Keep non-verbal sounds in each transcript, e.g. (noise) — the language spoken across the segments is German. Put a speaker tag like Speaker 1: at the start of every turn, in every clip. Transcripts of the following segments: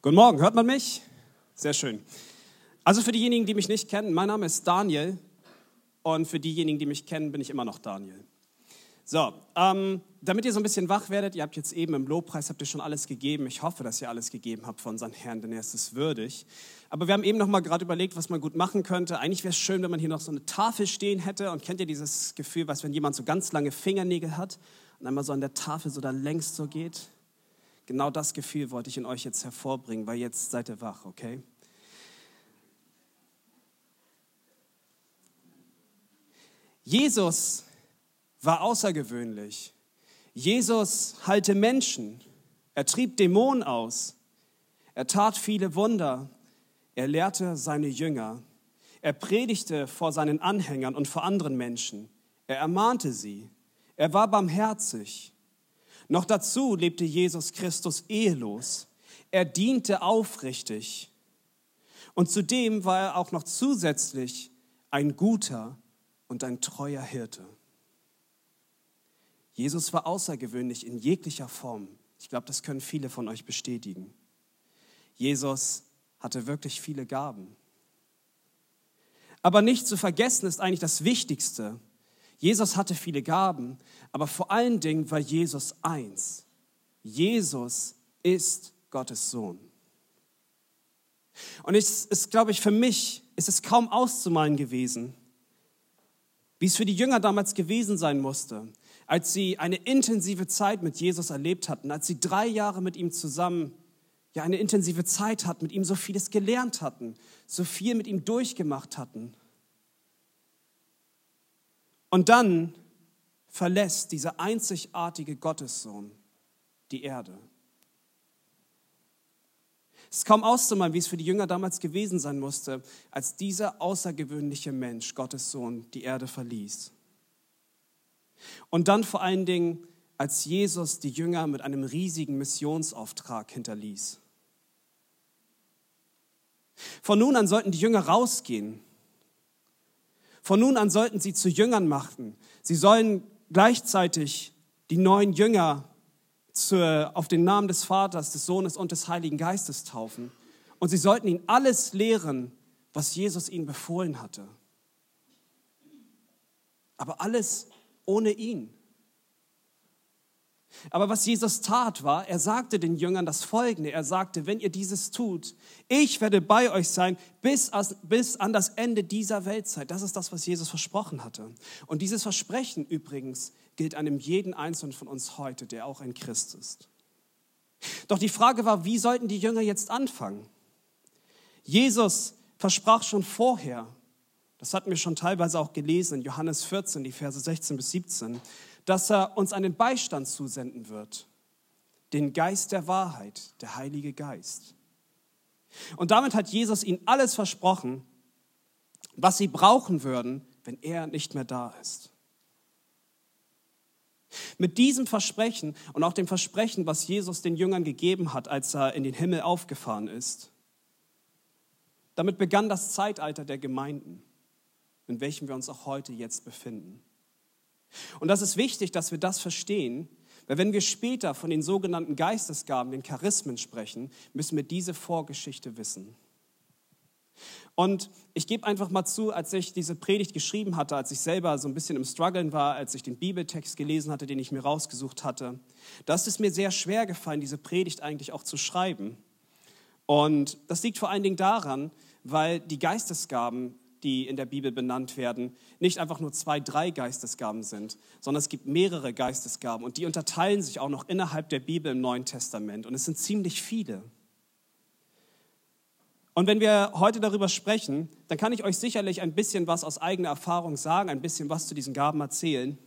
Speaker 1: Guten Morgen, hört man mich? Sehr schön. Also für diejenigen, die mich nicht kennen, mein Name ist Daniel und für diejenigen, die mich kennen, bin ich immer noch Daniel. So, ähm, damit ihr so ein bisschen wach werdet, ihr habt jetzt eben im Lobpreis, habt ihr schon alles gegeben. Ich hoffe, dass ihr alles gegeben habt von unseren Herrn, denn er ist es würdig. Aber wir haben eben noch mal gerade überlegt, was man gut machen könnte. Eigentlich wäre es schön, wenn man hier noch so eine Tafel stehen hätte. Und kennt ihr dieses Gefühl, was wenn jemand so ganz lange Fingernägel hat und einmal so an der Tafel so da längst so geht? Genau das Gefühl wollte ich in euch jetzt hervorbringen, weil jetzt seid ihr wach, okay? Jesus war außergewöhnlich. Jesus heilte Menschen. Er trieb Dämonen aus. Er tat viele Wunder. Er lehrte seine Jünger. Er predigte vor seinen Anhängern und vor anderen Menschen. Er ermahnte sie. Er war barmherzig. Noch dazu lebte Jesus Christus ehelos. Er diente aufrichtig. Und zudem war er auch noch zusätzlich ein guter und ein treuer Hirte. Jesus war außergewöhnlich in jeglicher Form. Ich glaube, das können viele von euch bestätigen. Jesus hatte wirklich viele Gaben. Aber nicht zu vergessen ist eigentlich das Wichtigste. Jesus hatte viele Gaben, aber vor allen Dingen war Jesus eins. Jesus ist Gottes Sohn. Und es ist, glaube ich, für mich ist es kaum auszumalen gewesen, wie es für die Jünger damals gewesen sein musste, als sie eine intensive Zeit mit Jesus erlebt hatten, als sie drei Jahre mit ihm zusammen ja eine intensive Zeit hatten, mit ihm so vieles gelernt hatten, so viel mit ihm durchgemacht hatten. Und dann verlässt dieser einzigartige Gottessohn die Erde. Es ist kaum auszumalen, wie es für die Jünger damals gewesen sein musste, als dieser außergewöhnliche Mensch, Gottes Sohn, die Erde verließ. Und dann vor allen Dingen, als Jesus die Jünger mit einem riesigen Missionsauftrag hinterließ. Von nun an sollten die Jünger rausgehen. Von nun an sollten sie zu Jüngern machen. Sie sollen gleichzeitig die neuen Jünger zu, auf den Namen des Vaters, des Sohnes und des Heiligen Geistes taufen. Und sie sollten ihnen alles lehren, was Jesus ihnen befohlen hatte. Aber alles ohne ihn. Aber was Jesus tat war, er sagte den Jüngern das Folgende. Er sagte, wenn ihr dieses tut, ich werde bei euch sein bis, bis an das Ende dieser Weltzeit. Das ist das, was Jesus versprochen hatte. Und dieses Versprechen übrigens gilt einem jeden Einzelnen von uns heute, der auch ein Christ ist. Doch die Frage war, wie sollten die Jünger jetzt anfangen? Jesus versprach schon vorher, das hatten wir schon teilweise auch gelesen in Johannes 14, die Verse 16 bis 17, dass er uns einen Beistand zusenden wird, den Geist der Wahrheit, der Heilige Geist. Und damit hat Jesus ihnen alles versprochen, was sie brauchen würden, wenn er nicht mehr da ist. Mit diesem Versprechen und auch dem Versprechen, was Jesus den Jüngern gegeben hat, als er in den Himmel aufgefahren ist, damit begann das Zeitalter der Gemeinden, in welchem wir uns auch heute jetzt befinden. Und das ist wichtig, dass wir das verstehen, weil wenn wir später von den sogenannten Geistesgaben, den Charismen sprechen, müssen wir diese Vorgeschichte wissen. Und ich gebe einfach mal zu, als ich diese Predigt geschrieben hatte, als ich selber so ein bisschen im Struggeln war, als ich den Bibeltext gelesen hatte, den ich mir rausgesucht hatte, da ist es mir sehr schwer gefallen, diese Predigt eigentlich auch zu schreiben. Und das liegt vor allen Dingen daran, weil die Geistesgaben, die in der Bibel benannt werden, nicht einfach nur zwei, drei Geistesgaben sind, sondern es gibt mehrere Geistesgaben und die unterteilen sich auch noch innerhalb der Bibel im Neuen Testament und es sind ziemlich viele. Und wenn wir heute darüber sprechen, dann kann ich euch sicherlich ein bisschen was aus eigener Erfahrung sagen, ein bisschen was zu diesen Gaben erzählen.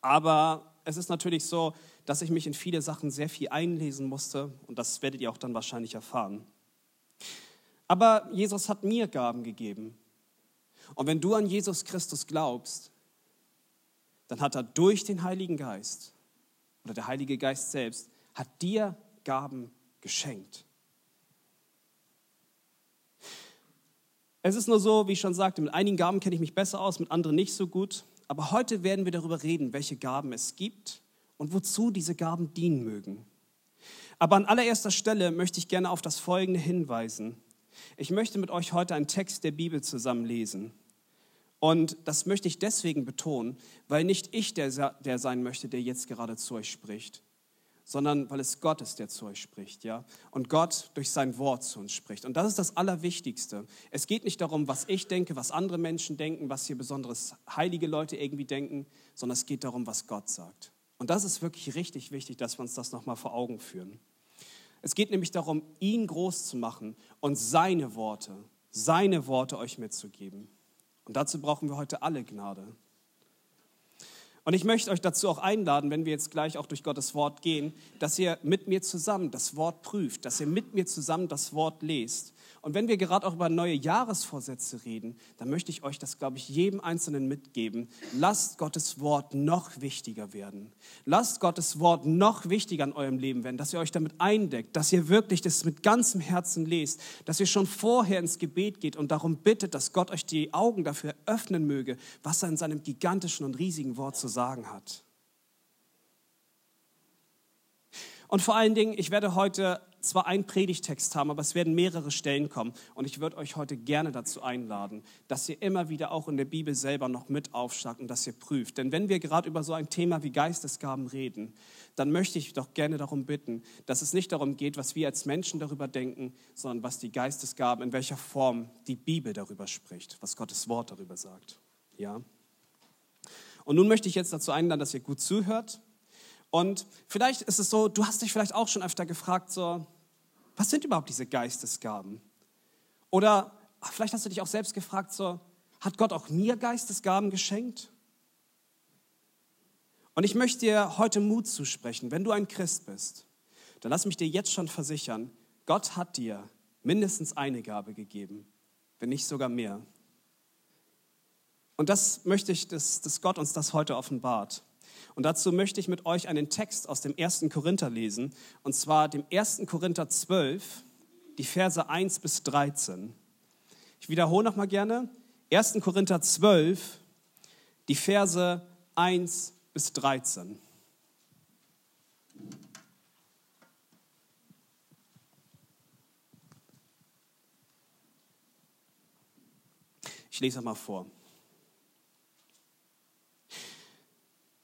Speaker 1: Aber es ist natürlich so, dass ich mich in viele Sachen sehr viel einlesen musste und das werdet ihr auch dann wahrscheinlich erfahren. Aber Jesus hat mir Gaben gegeben. Und wenn du an Jesus Christus glaubst, dann hat er durch den Heiligen Geist oder der Heilige Geist selbst, hat dir Gaben geschenkt. Es ist nur so, wie ich schon sagte, mit einigen Gaben kenne ich mich besser aus, mit anderen nicht so gut. Aber heute werden wir darüber reden, welche Gaben es gibt und wozu diese Gaben dienen mögen. Aber an allererster Stelle möchte ich gerne auf das Folgende hinweisen. Ich möchte mit euch heute einen Text der Bibel zusammen lesen. Und das möchte ich deswegen betonen, weil nicht ich der, der sein möchte, der jetzt gerade zu euch spricht, sondern weil es Gott ist, der zu euch spricht, ja? Und Gott durch sein Wort zu uns spricht. Und das ist das Allerwichtigste. Es geht nicht darum, was ich denke, was andere Menschen denken, was hier besonderes heilige Leute irgendwie denken, sondern es geht darum, was Gott sagt. Und das ist wirklich richtig wichtig, dass wir uns das nochmal vor Augen führen. Es geht nämlich darum, ihn groß zu machen und seine Worte, seine Worte euch mitzugeben. Und dazu brauchen wir heute alle Gnade. Und ich möchte euch dazu auch einladen, wenn wir jetzt gleich auch durch Gottes Wort gehen, dass ihr mit mir zusammen das Wort prüft, dass ihr mit mir zusammen das Wort lest und wenn wir gerade auch über neue Jahresvorsätze reden, dann möchte ich euch das, glaube ich, jedem Einzelnen mitgeben. Lasst Gottes Wort noch wichtiger werden. Lasst Gottes Wort noch wichtiger in eurem Leben werden, dass ihr euch damit eindeckt, dass ihr wirklich das mit ganzem Herzen lest, dass ihr schon vorher ins Gebet geht und darum bittet, dass Gott euch die Augen dafür öffnen möge, was er in seinem gigantischen und riesigen Wort zu sagen hat. Und vor allen Dingen, ich werde heute zwar einen Predigtext haben, aber es werden mehrere Stellen kommen. Und ich würde euch heute gerne dazu einladen, dass ihr immer wieder auch in der Bibel selber noch mit aufschlagt und dass ihr prüft. Denn wenn wir gerade über so ein Thema wie Geistesgaben reden, dann möchte ich doch gerne darum bitten, dass es nicht darum geht, was wir als Menschen darüber denken, sondern was die Geistesgaben, in welcher Form die Bibel darüber spricht, was Gottes Wort darüber sagt. Ja? Und nun möchte ich jetzt dazu einladen, dass ihr gut zuhört und vielleicht ist es so, du hast dich vielleicht auch schon öfter gefragt, so, was sind überhaupt diese Geistesgaben? Oder vielleicht hast du dich auch selbst gefragt, so, hat Gott auch mir Geistesgaben geschenkt? Und ich möchte dir heute Mut zusprechen, wenn du ein Christ bist, dann lass mich dir jetzt schon versichern, Gott hat dir mindestens eine Gabe gegeben, wenn nicht sogar mehr. Und das möchte ich, dass, dass Gott uns das heute offenbart. Und dazu möchte ich mit euch einen Text aus dem 1. Korinther lesen, und zwar dem 1. Korinther 12, die Verse 1 bis 13. Ich wiederhole nochmal gerne. 1. Korinther 12, die Verse 1 bis 13. Ich lese mal vor.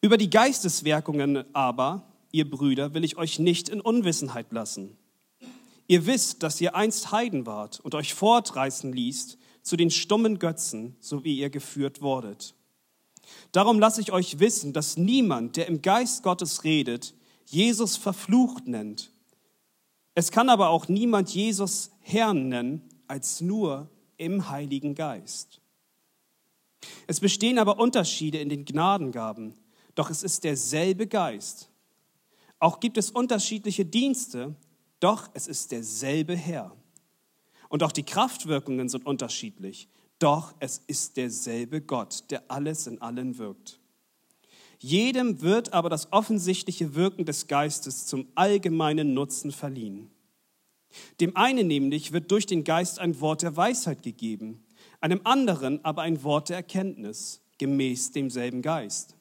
Speaker 1: Über die Geisteswirkungen aber, ihr Brüder, will ich euch nicht in Unwissenheit lassen. Ihr wisst, dass ihr einst Heiden wart und euch fortreißen ließt zu den stummen Götzen, so wie ihr geführt wurdet. Darum lasse ich euch wissen, dass niemand, der im Geist Gottes redet, Jesus verflucht nennt. Es kann aber auch niemand Jesus Herrn nennen, als nur im Heiligen Geist. Es bestehen aber Unterschiede in den Gnadengaben doch es ist derselbe Geist. Auch gibt es unterschiedliche Dienste, doch es ist derselbe Herr. Und auch die Kraftwirkungen sind unterschiedlich, doch es ist derselbe Gott, der alles in allen wirkt. Jedem wird aber das offensichtliche Wirken des Geistes zum allgemeinen Nutzen verliehen. Dem einen nämlich wird durch den Geist ein Wort der Weisheit gegeben, einem anderen aber ein Wort der Erkenntnis, gemäß demselben Geist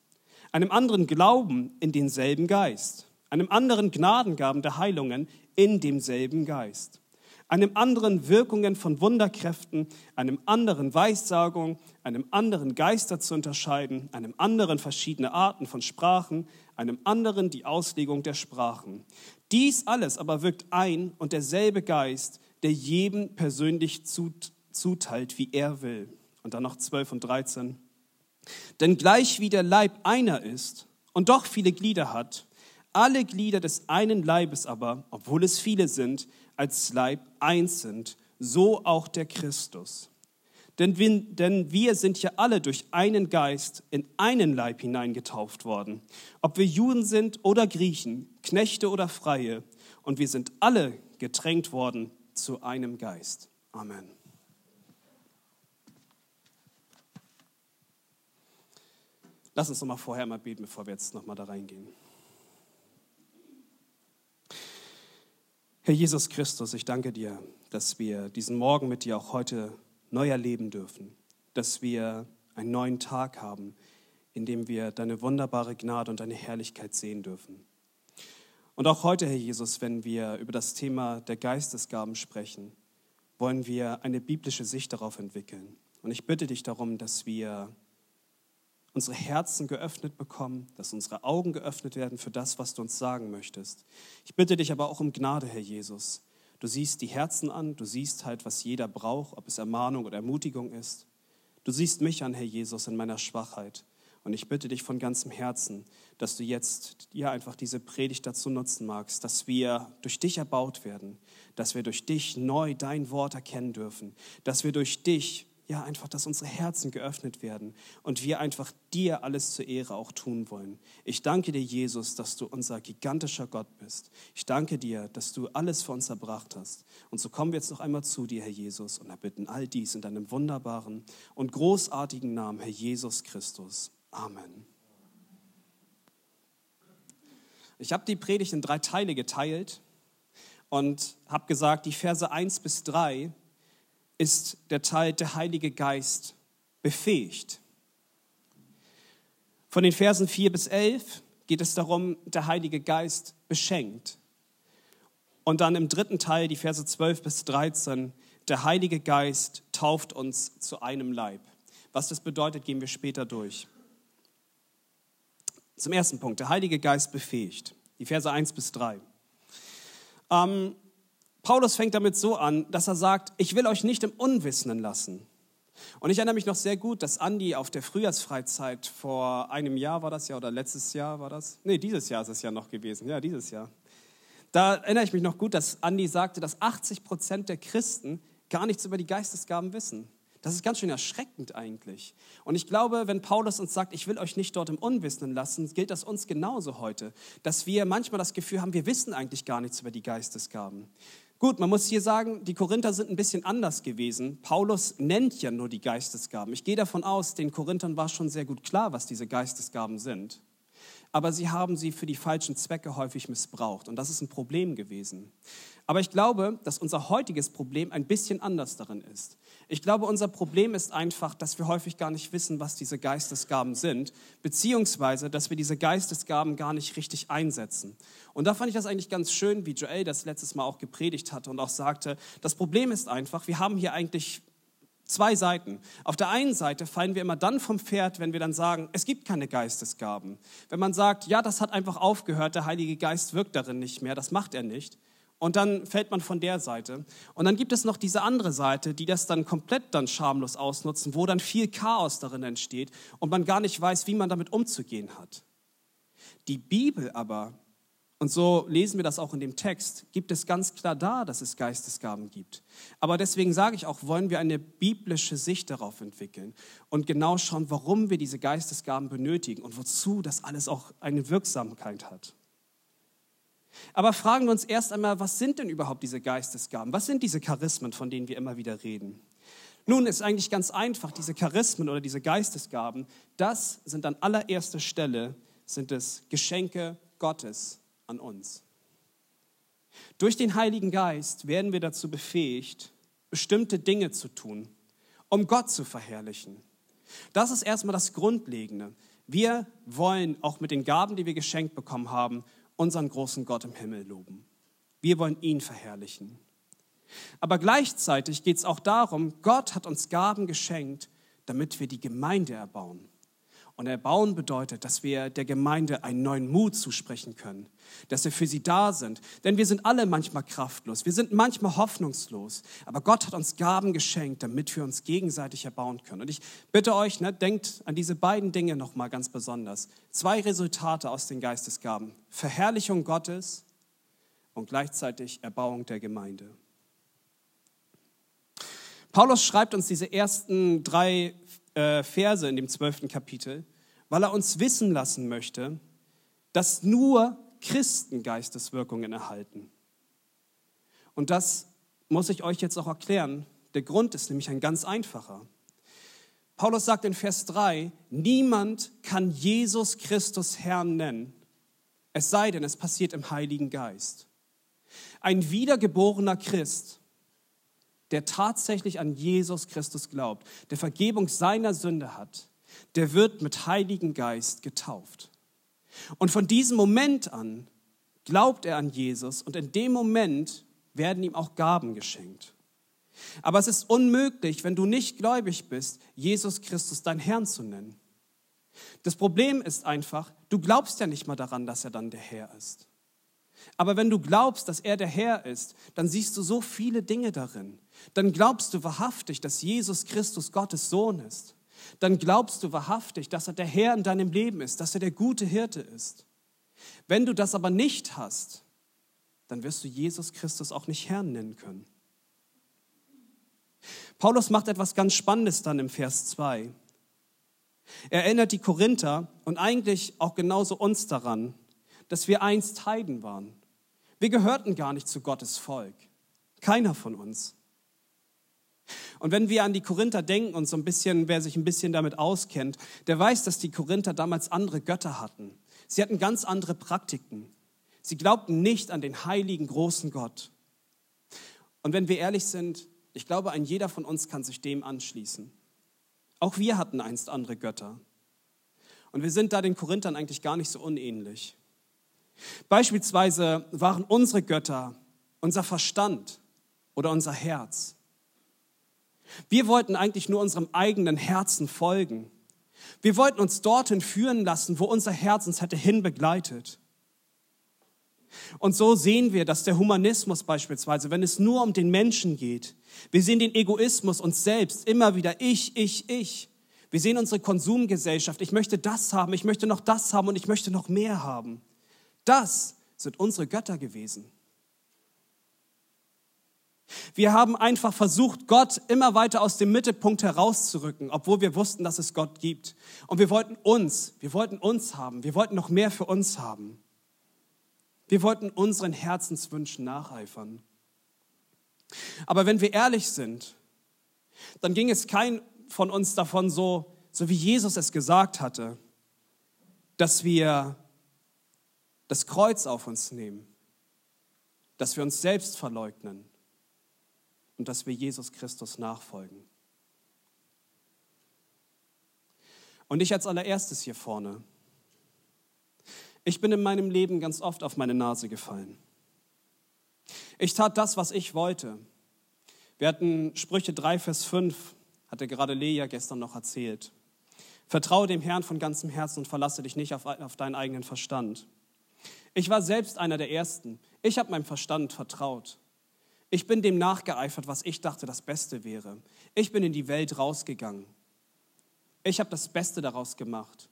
Speaker 1: einem anderen Glauben in denselben Geist, einem anderen Gnadengaben der Heilungen in demselben Geist, einem anderen Wirkungen von Wunderkräften, einem anderen Weissagung, einem anderen Geister zu unterscheiden, einem anderen verschiedene Arten von Sprachen, einem anderen die Auslegung der Sprachen. Dies alles aber wirkt ein und derselbe Geist, der jedem persönlich zuteilt, wie er will. Und dann noch 12 und 13. Denn gleich wie der Leib einer ist und doch viele Glieder hat, alle Glieder des einen Leibes aber, obwohl es viele sind, als Leib eins sind, so auch der Christus. Denn wir, denn wir sind ja alle durch einen Geist in einen Leib hineingetauft worden, ob wir Juden sind oder Griechen, Knechte oder Freie, und wir sind alle getränkt worden zu einem Geist. Amen. Lass uns noch mal vorher mal beten, bevor wir jetzt noch mal da reingehen. Herr Jesus Christus, ich danke dir, dass wir diesen Morgen mit dir auch heute neu erleben dürfen, dass wir einen neuen Tag haben, in dem wir deine wunderbare Gnade und deine Herrlichkeit sehen dürfen. Und auch heute, Herr Jesus, wenn wir über das Thema der Geistesgaben sprechen, wollen wir eine biblische Sicht darauf entwickeln. Und ich bitte dich darum, dass wir unsere Herzen geöffnet bekommen, dass unsere Augen geöffnet werden für das, was du uns sagen möchtest. Ich bitte dich aber auch um Gnade, Herr Jesus. Du siehst die Herzen an, du siehst halt, was jeder braucht, ob es Ermahnung oder Ermutigung ist. Du siehst mich an, Herr Jesus, in meiner Schwachheit. Und ich bitte dich von ganzem Herzen, dass du jetzt ja einfach diese Predigt dazu nutzen magst, dass wir durch dich erbaut werden, dass wir durch dich neu dein Wort erkennen dürfen, dass wir durch dich ja einfach, dass unsere Herzen geöffnet werden und wir einfach dir alles zur Ehre auch tun wollen. Ich danke dir, Jesus, dass du unser gigantischer Gott bist. Ich danke dir, dass du alles für uns erbracht hast. Und so kommen wir jetzt noch einmal zu dir, Herr Jesus, und erbitten all dies in deinem wunderbaren und großartigen Namen, Herr Jesus Christus. Amen. Ich habe die Predigt in drei Teile geteilt und habe gesagt, die Verse 1 bis 3 ist der Teil der Heilige Geist befähigt. Von den Versen 4 bis 11 geht es darum, der Heilige Geist beschenkt. Und dann im dritten Teil, die Verse 12 bis 13, der Heilige Geist tauft uns zu einem Leib. Was das bedeutet, gehen wir später durch. Zum ersten Punkt, der Heilige Geist befähigt. Die Verse 1 bis 3. Ähm, Paulus fängt damit so an, dass er sagt, ich will euch nicht im Unwissenden lassen. Und ich erinnere mich noch sehr gut, dass Andi auf der Frühjahrsfreizeit vor einem Jahr war das ja oder letztes Jahr war das? Nee, dieses Jahr ist es ja noch gewesen. Ja, dieses Jahr. Da erinnere ich mich noch gut, dass Andi sagte, dass 80 Prozent der Christen gar nichts über die Geistesgaben wissen. Das ist ganz schön erschreckend eigentlich. Und ich glaube, wenn Paulus uns sagt, ich will euch nicht dort im Unwissenden lassen, gilt das uns genauso heute, dass wir manchmal das Gefühl haben, wir wissen eigentlich gar nichts über die Geistesgaben. Gut, man muss hier sagen, die Korinther sind ein bisschen anders gewesen. Paulus nennt ja nur die Geistesgaben. Ich gehe davon aus, den Korinthern war schon sehr gut klar, was diese Geistesgaben sind. Aber sie haben sie für die falschen Zwecke häufig missbraucht. Und das ist ein Problem gewesen. Aber ich glaube, dass unser heutiges Problem ein bisschen anders darin ist. Ich glaube, unser Problem ist einfach, dass wir häufig gar nicht wissen, was diese Geistesgaben sind, beziehungsweise, dass wir diese Geistesgaben gar nicht richtig einsetzen. Und da fand ich das eigentlich ganz schön, wie Joel das letztes Mal auch gepredigt hatte und auch sagte, das Problem ist einfach, wir haben hier eigentlich zwei Seiten. Auf der einen Seite fallen wir immer dann vom Pferd, wenn wir dann sagen, es gibt keine Geistesgaben. Wenn man sagt, ja, das hat einfach aufgehört, der Heilige Geist wirkt darin nicht mehr, das macht er nicht. Und dann fällt man von der Seite. Und dann gibt es noch diese andere Seite, die das dann komplett dann schamlos ausnutzen, wo dann viel Chaos darin entsteht und man gar nicht weiß, wie man damit umzugehen hat. Die Bibel aber, und so lesen wir das auch in dem Text, gibt es ganz klar da, dass es Geistesgaben gibt. Aber deswegen sage ich auch, wollen wir eine biblische Sicht darauf entwickeln und genau schauen, warum wir diese Geistesgaben benötigen und wozu das alles auch eine Wirksamkeit hat. Aber fragen wir uns erst einmal, was sind denn überhaupt diese Geistesgaben? Was sind diese Charismen, von denen wir immer wieder reden? Nun ist eigentlich ganz einfach, diese Charismen oder diese Geistesgaben, das sind an allererster Stelle, sind es Geschenke Gottes an uns. Durch den Heiligen Geist werden wir dazu befähigt, bestimmte Dinge zu tun, um Gott zu verherrlichen. Das ist erstmal das Grundlegende. Wir wollen auch mit den Gaben, die wir geschenkt bekommen haben, unseren großen Gott im Himmel loben. Wir wollen ihn verherrlichen. Aber gleichzeitig geht es auch darum, Gott hat uns Gaben geschenkt, damit wir die Gemeinde erbauen. Und erbauen bedeutet, dass wir der Gemeinde einen neuen Mut zusprechen können, dass wir für sie da sind. Denn wir sind alle manchmal kraftlos, wir sind manchmal hoffnungslos. Aber Gott hat uns Gaben geschenkt, damit wir uns gegenseitig erbauen können. Und ich bitte euch, ne, denkt an diese beiden Dinge nochmal ganz besonders. Zwei Resultate aus den Geistesgaben. Verherrlichung Gottes und gleichzeitig Erbauung der Gemeinde. Paulus schreibt uns diese ersten drei äh, Verse in dem zwölften Kapitel, weil er uns wissen lassen möchte, dass nur Christen Geisteswirkungen erhalten. Und das muss ich euch jetzt auch erklären. Der Grund ist nämlich ein ganz einfacher. Paulus sagt in Vers 3, niemand kann Jesus Christus Herrn nennen, es sei denn, es passiert im Heiligen Geist. Ein wiedergeborener Christ der tatsächlich an Jesus Christus glaubt, der Vergebung seiner Sünde hat, der wird mit Heiligen Geist getauft. Und von diesem Moment an glaubt er an Jesus und in dem Moment werden ihm auch Gaben geschenkt. Aber es ist unmöglich, wenn du nicht gläubig bist, Jesus Christus dein Herrn zu nennen. Das Problem ist einfach, du glaubst ja nicht mal daran, dass er dann der Herr ist. Aber wenn du glaubst, dass er der Herr ist, dann siehst du so viele Dinge darin. Dann glaubst du wahrhaftig, dass Jesus Christus Gottes Sohn ist. Dann glaubst du wahrhaftig, dass er der Herr in deinem Leben ist, dass er der gute Hirte ist. Wenn du das aber nicht hast, dann wirst du Jesus Christus auch nicht Herrn nennen können. Paulus macht etwas ganz Spannendes dann im Vers 2. Er erinnert die Korinther und eigentlich auch genauso uns daran, dass wir einst Heiden waren. Wir gehörten gar nicht zu Gottes Volk. Keiner von uns. Und wenn wir an die Korinther denken und so ein bisschen, wer sich ein bisschen damit auskennt, der weiß, dass die Korinther damals andere Götter hatten. Sie hatten ganz andere Praktiken. Sie glaubten nicht an den heiligen großen Gott. Und wenn wir ehrlich sind, ich glaube, ein jeder von uns kann sich dem anschließen. Auch wir hatten einst andere Götter. Und wir sind da den Korinthern eigentlich gar nicht so unähnlich. Beispielsweise waren unsere Götter unser Verstand oder unser Herz. Wir wollten eigentlich nur unserem eigenen Herzen folgen. Wir wollten uns dorthin führen lassen, wo unser Herz uns hätte hinbegleitet. Und so sehen wir, dass der Humanismus beispielsweise, wenn es nur um den Menschen geht, wir sehen den Egoismus uns selbst immer wieder, ich, ich, ich. Wir sehen unsere Konsumgesellschaft, ich möchte das haben, ich möchte noch das haben und ich möchte noch mehr haben. Das sind unsere Götter gewesen. Wir haben einfach versucht, Gott immer weiter aus dem Mittelpunkt herauszurücken, obwohl wir wussten, dass es Gott gibt. Und wir wollten uns, wir wollten uns haben, wir wollten noch mehr für uns haben. Wir wollten unseren Herzenswünschen nacheifern. Aber wenn wir ehrlich sind, dann ging es kein von uns davon so, so wie Jesus es gesagt hatte, dass wir das Kreuz auf uns nehmen, dass wir uns selbst verleugnen und dass wir Jesus Christus nachfolgen. Und ich als allererstes hier vorne. Ich bin in meinem Leben ganz oft auf meine Nase gefallen. Ich tat das, was ich wollte. Wir hatten Sprüche 3, Vers 5, hatte gerade Lea gestern noch erzählt. Vertraue dem Herrn von ganzem Herzen und verlasse dich nicht auf, auf deinen eigenen Verstand. Ich war selbst einer der Ersten. Ich habe meinem Verstand vertraut. Ich bin dem nachgeeifert, was ich dachte das Beste wäre. Ich bin in die Welt rausgegangen. Ich habe das Beste daraus gemacht.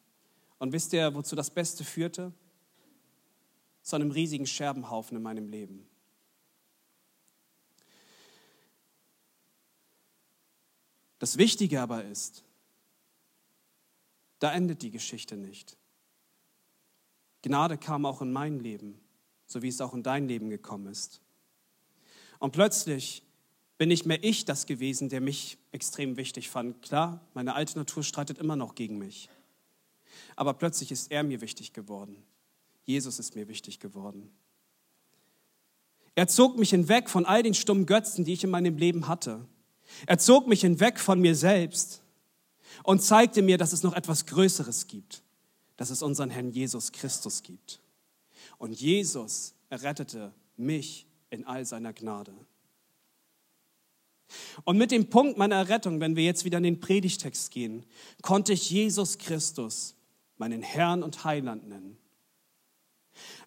Speaker 1: Und wisst ihr, wozu das Beste führte? Zu einem riesigen Scherbenhaufen in meinem Leben. Das Wichtige aber ist, da endet die Geschichte nicht. Gnade kam auch in mein Leben, so wie es auch in dein Leben gekommen ist. Und plötzlich bin nicht mehr ich das gewesen, der mich extrem wichtig fand. Klar, meine alte Natur streitet immer noch gegen mich. Aber plötzlich ist er mir wichtig geworden. Jesus ist mir wichtig geworden. Er zog mich hinweg von all den stummen Götzen, die ich in meinem Leben hatte. Er zog mich hinweg von mir selbst und zeigte mir, dass es noch etwas Größeres gibt dass es unseren Herrn Jesus Christus gibt. Und Jesus errettete mich in all seiner Gnade. Und mit dem Punkt meiner Errettung, wenn wir jetzt wieder in den Predigtext gehen, konnte ich Jesus Christus meinen Herrn und Heiland nennen.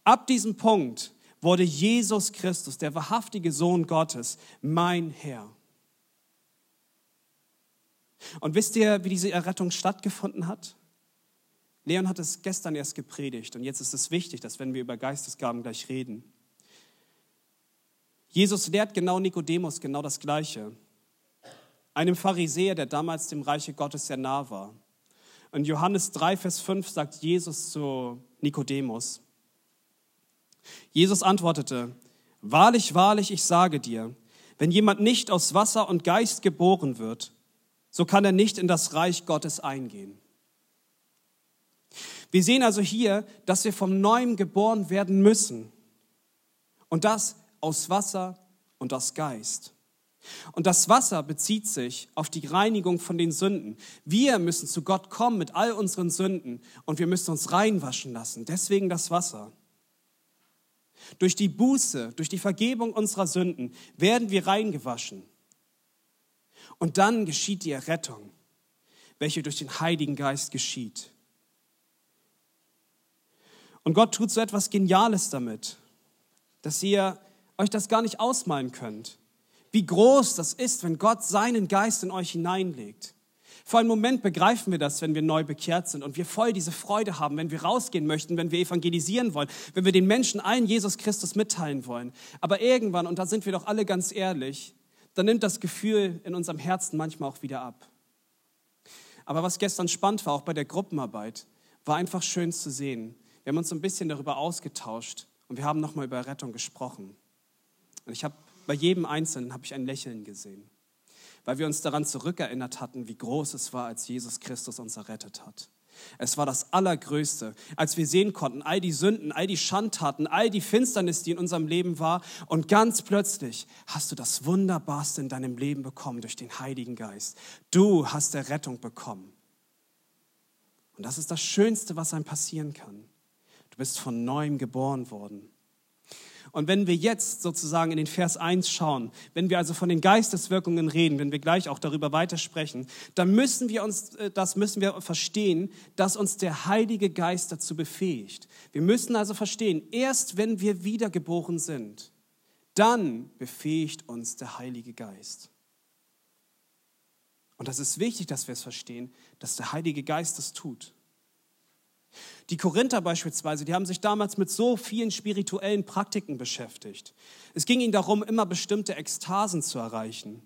Speaker 1: Ab diesem Punkt wurde Jesus Christus, der wahrhaftige Sohn Gottes, mein Herr. Und wisst ihr, wie diese Errettung stattgefunden hat? Leon hat es gestern erst gepredigt und jetzt ist es wichtig, dass wenn wir über Geistesgaben gleich reden. Jesus lehrt genau Nikodemus genau das Gleiche. Einem Pharisäer, der damals dem Reiche Gottes sehr nah war. In Johannes 3, Vers 5 sagt Jesus zu Nikodemus, Jesus antwortete, Wahrlich, wahrlich, ich sage dir, wenn jemand nicht aus Wasser und Geist geboren wird, so kann er nicht in das Reich Gottes eingehen. Wir sehen also hier, dass wir vom Neuem geboren werden müssen. Und das aus Wasser und aus Geist. Und das Wasser bezieht sich auf die Reinigung von den Sünden. Wir müssen zu Gott kommen mit all unseren Sünden und wir müssen uns reinwaschen lassen. Deswegen das Wasser. Durch die Buße, durch die Vergebung unserer Sünden werden wir reingewaschen. Und dann geschieht die Errettung, welche durch den Heiligen Geist geschieht. Und Gott tut so etwas Geniales damit, dass ihr euch das gar nicht ausmalen könnt. Wie groß das ist, wenn Gott seinen Geist in euch hineinlegt. Für einen Moment begreifen wir das, wenn wir neu bekehrt sind und wir voll diese Freude haben, wenn wir rausgehen möchten, wenn wir evangelisieren wollen, wenn wir den Menschen allen Jesus Christus mitteilen wollen. Aber irgendwann, und da sind wir doch alle ganz ehrlich, dann nimmt das Gefühl in unserem Herzen manchmal auch wieder ab. Aber was gestern spannend war, auch bei der Gruppenarbeit, war einfach schön zu sehen. Wir haben uns ein bisschen darüber ausgetauscht und wir haben nochmal über Rettung gesprochen. Und ich habe bei jedem Einzelnen habe ich ein Lächeln gesehen, weil wir uns daran zurückerinnert hatten, wie groß es war, als Jesus Christus uns errettet hat. Es war das Allergrößte, als wir sehen konnten, all die Sünden, all die Schandtaten, all die Finsternis, die in unserem Leben war. Und ganz plötzlich hast du das Wunderbarste in deinem Leben bekommen durch den Heiligen Geist. Du hast Errettung bekommen. Und das ist das Schönste, was einem passieren kann. Du bist von neuem geboren worden. Und wenn wir jetzt sozusagen in den Vers 1 schauen, wenn wir also von den Geisteswirkungen reden, wenn wir gleich auch darüber weitersprechen, dann müssen wir uns, äh, das müssen wir verstehen, dass uns der Heilige Geist dazu befähigt. Wir müssen also verstehen, erst wenn wir wiedergeboren sind, dann befähigt uns der Heilige Geist. Und das ist wichtig, dass wir es verstehen, dass der Heilige Geist es tut. Die Korinther beispielsweise, die haben sich damals mit so vielen spirituellen Praktiken beschäftigt. Es ging ihnen darum, immer bestimmte Ekstasen zu erreichen.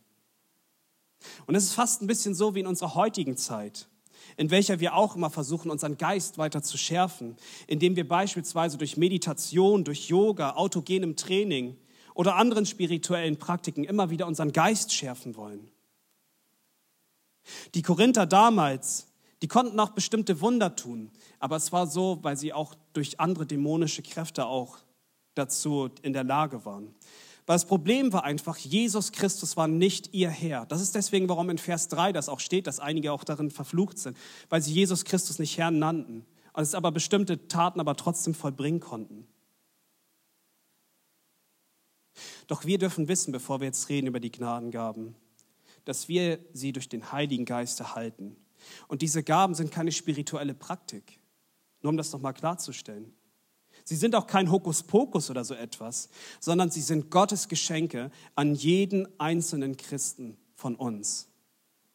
Speaker 1: Und es ist fast ein bisschen so wie in unserer heutigen Zeit, in welcher wir auch immer versuchen, unseren Geist weiter zu schärfen, indem wir beispielsweise durch Meditation, durch Yoga, autogenem Training oder anderen spirituellen Praktiken immer wieder unseren Geist schärfen wollen. Die Korinther damals, die konnten auch bestimmte Wunder tun, aber es war so, weil sie auch durch andere dämonische Kräfte auch dazu in der Lage waren. Weil das Problem war einfach, Jesus Christus war nicht ihr Herr. Das ist deswegen, warum in Vers 3 das auch steht, dass einige auch darin verflucht sind, weil sie Jesus Christus nicht Herrn nannten und es aber bestimmte Taten aber trotzdem vollbringen konnten. Doch wir dürfen wissen, bevor wir jetzt reden über die Gnadengaben, dass wir sie durch den Heiligen Geist erhalten. Und diese Gaben sind keine spirituelle Praktik. Nur um das nochmal klarzustellen. Sie sind auch kein Hokuspokus oder so etwas, sondern sie sind Gottes Geschenke an jeden einzelnen Christen von uns,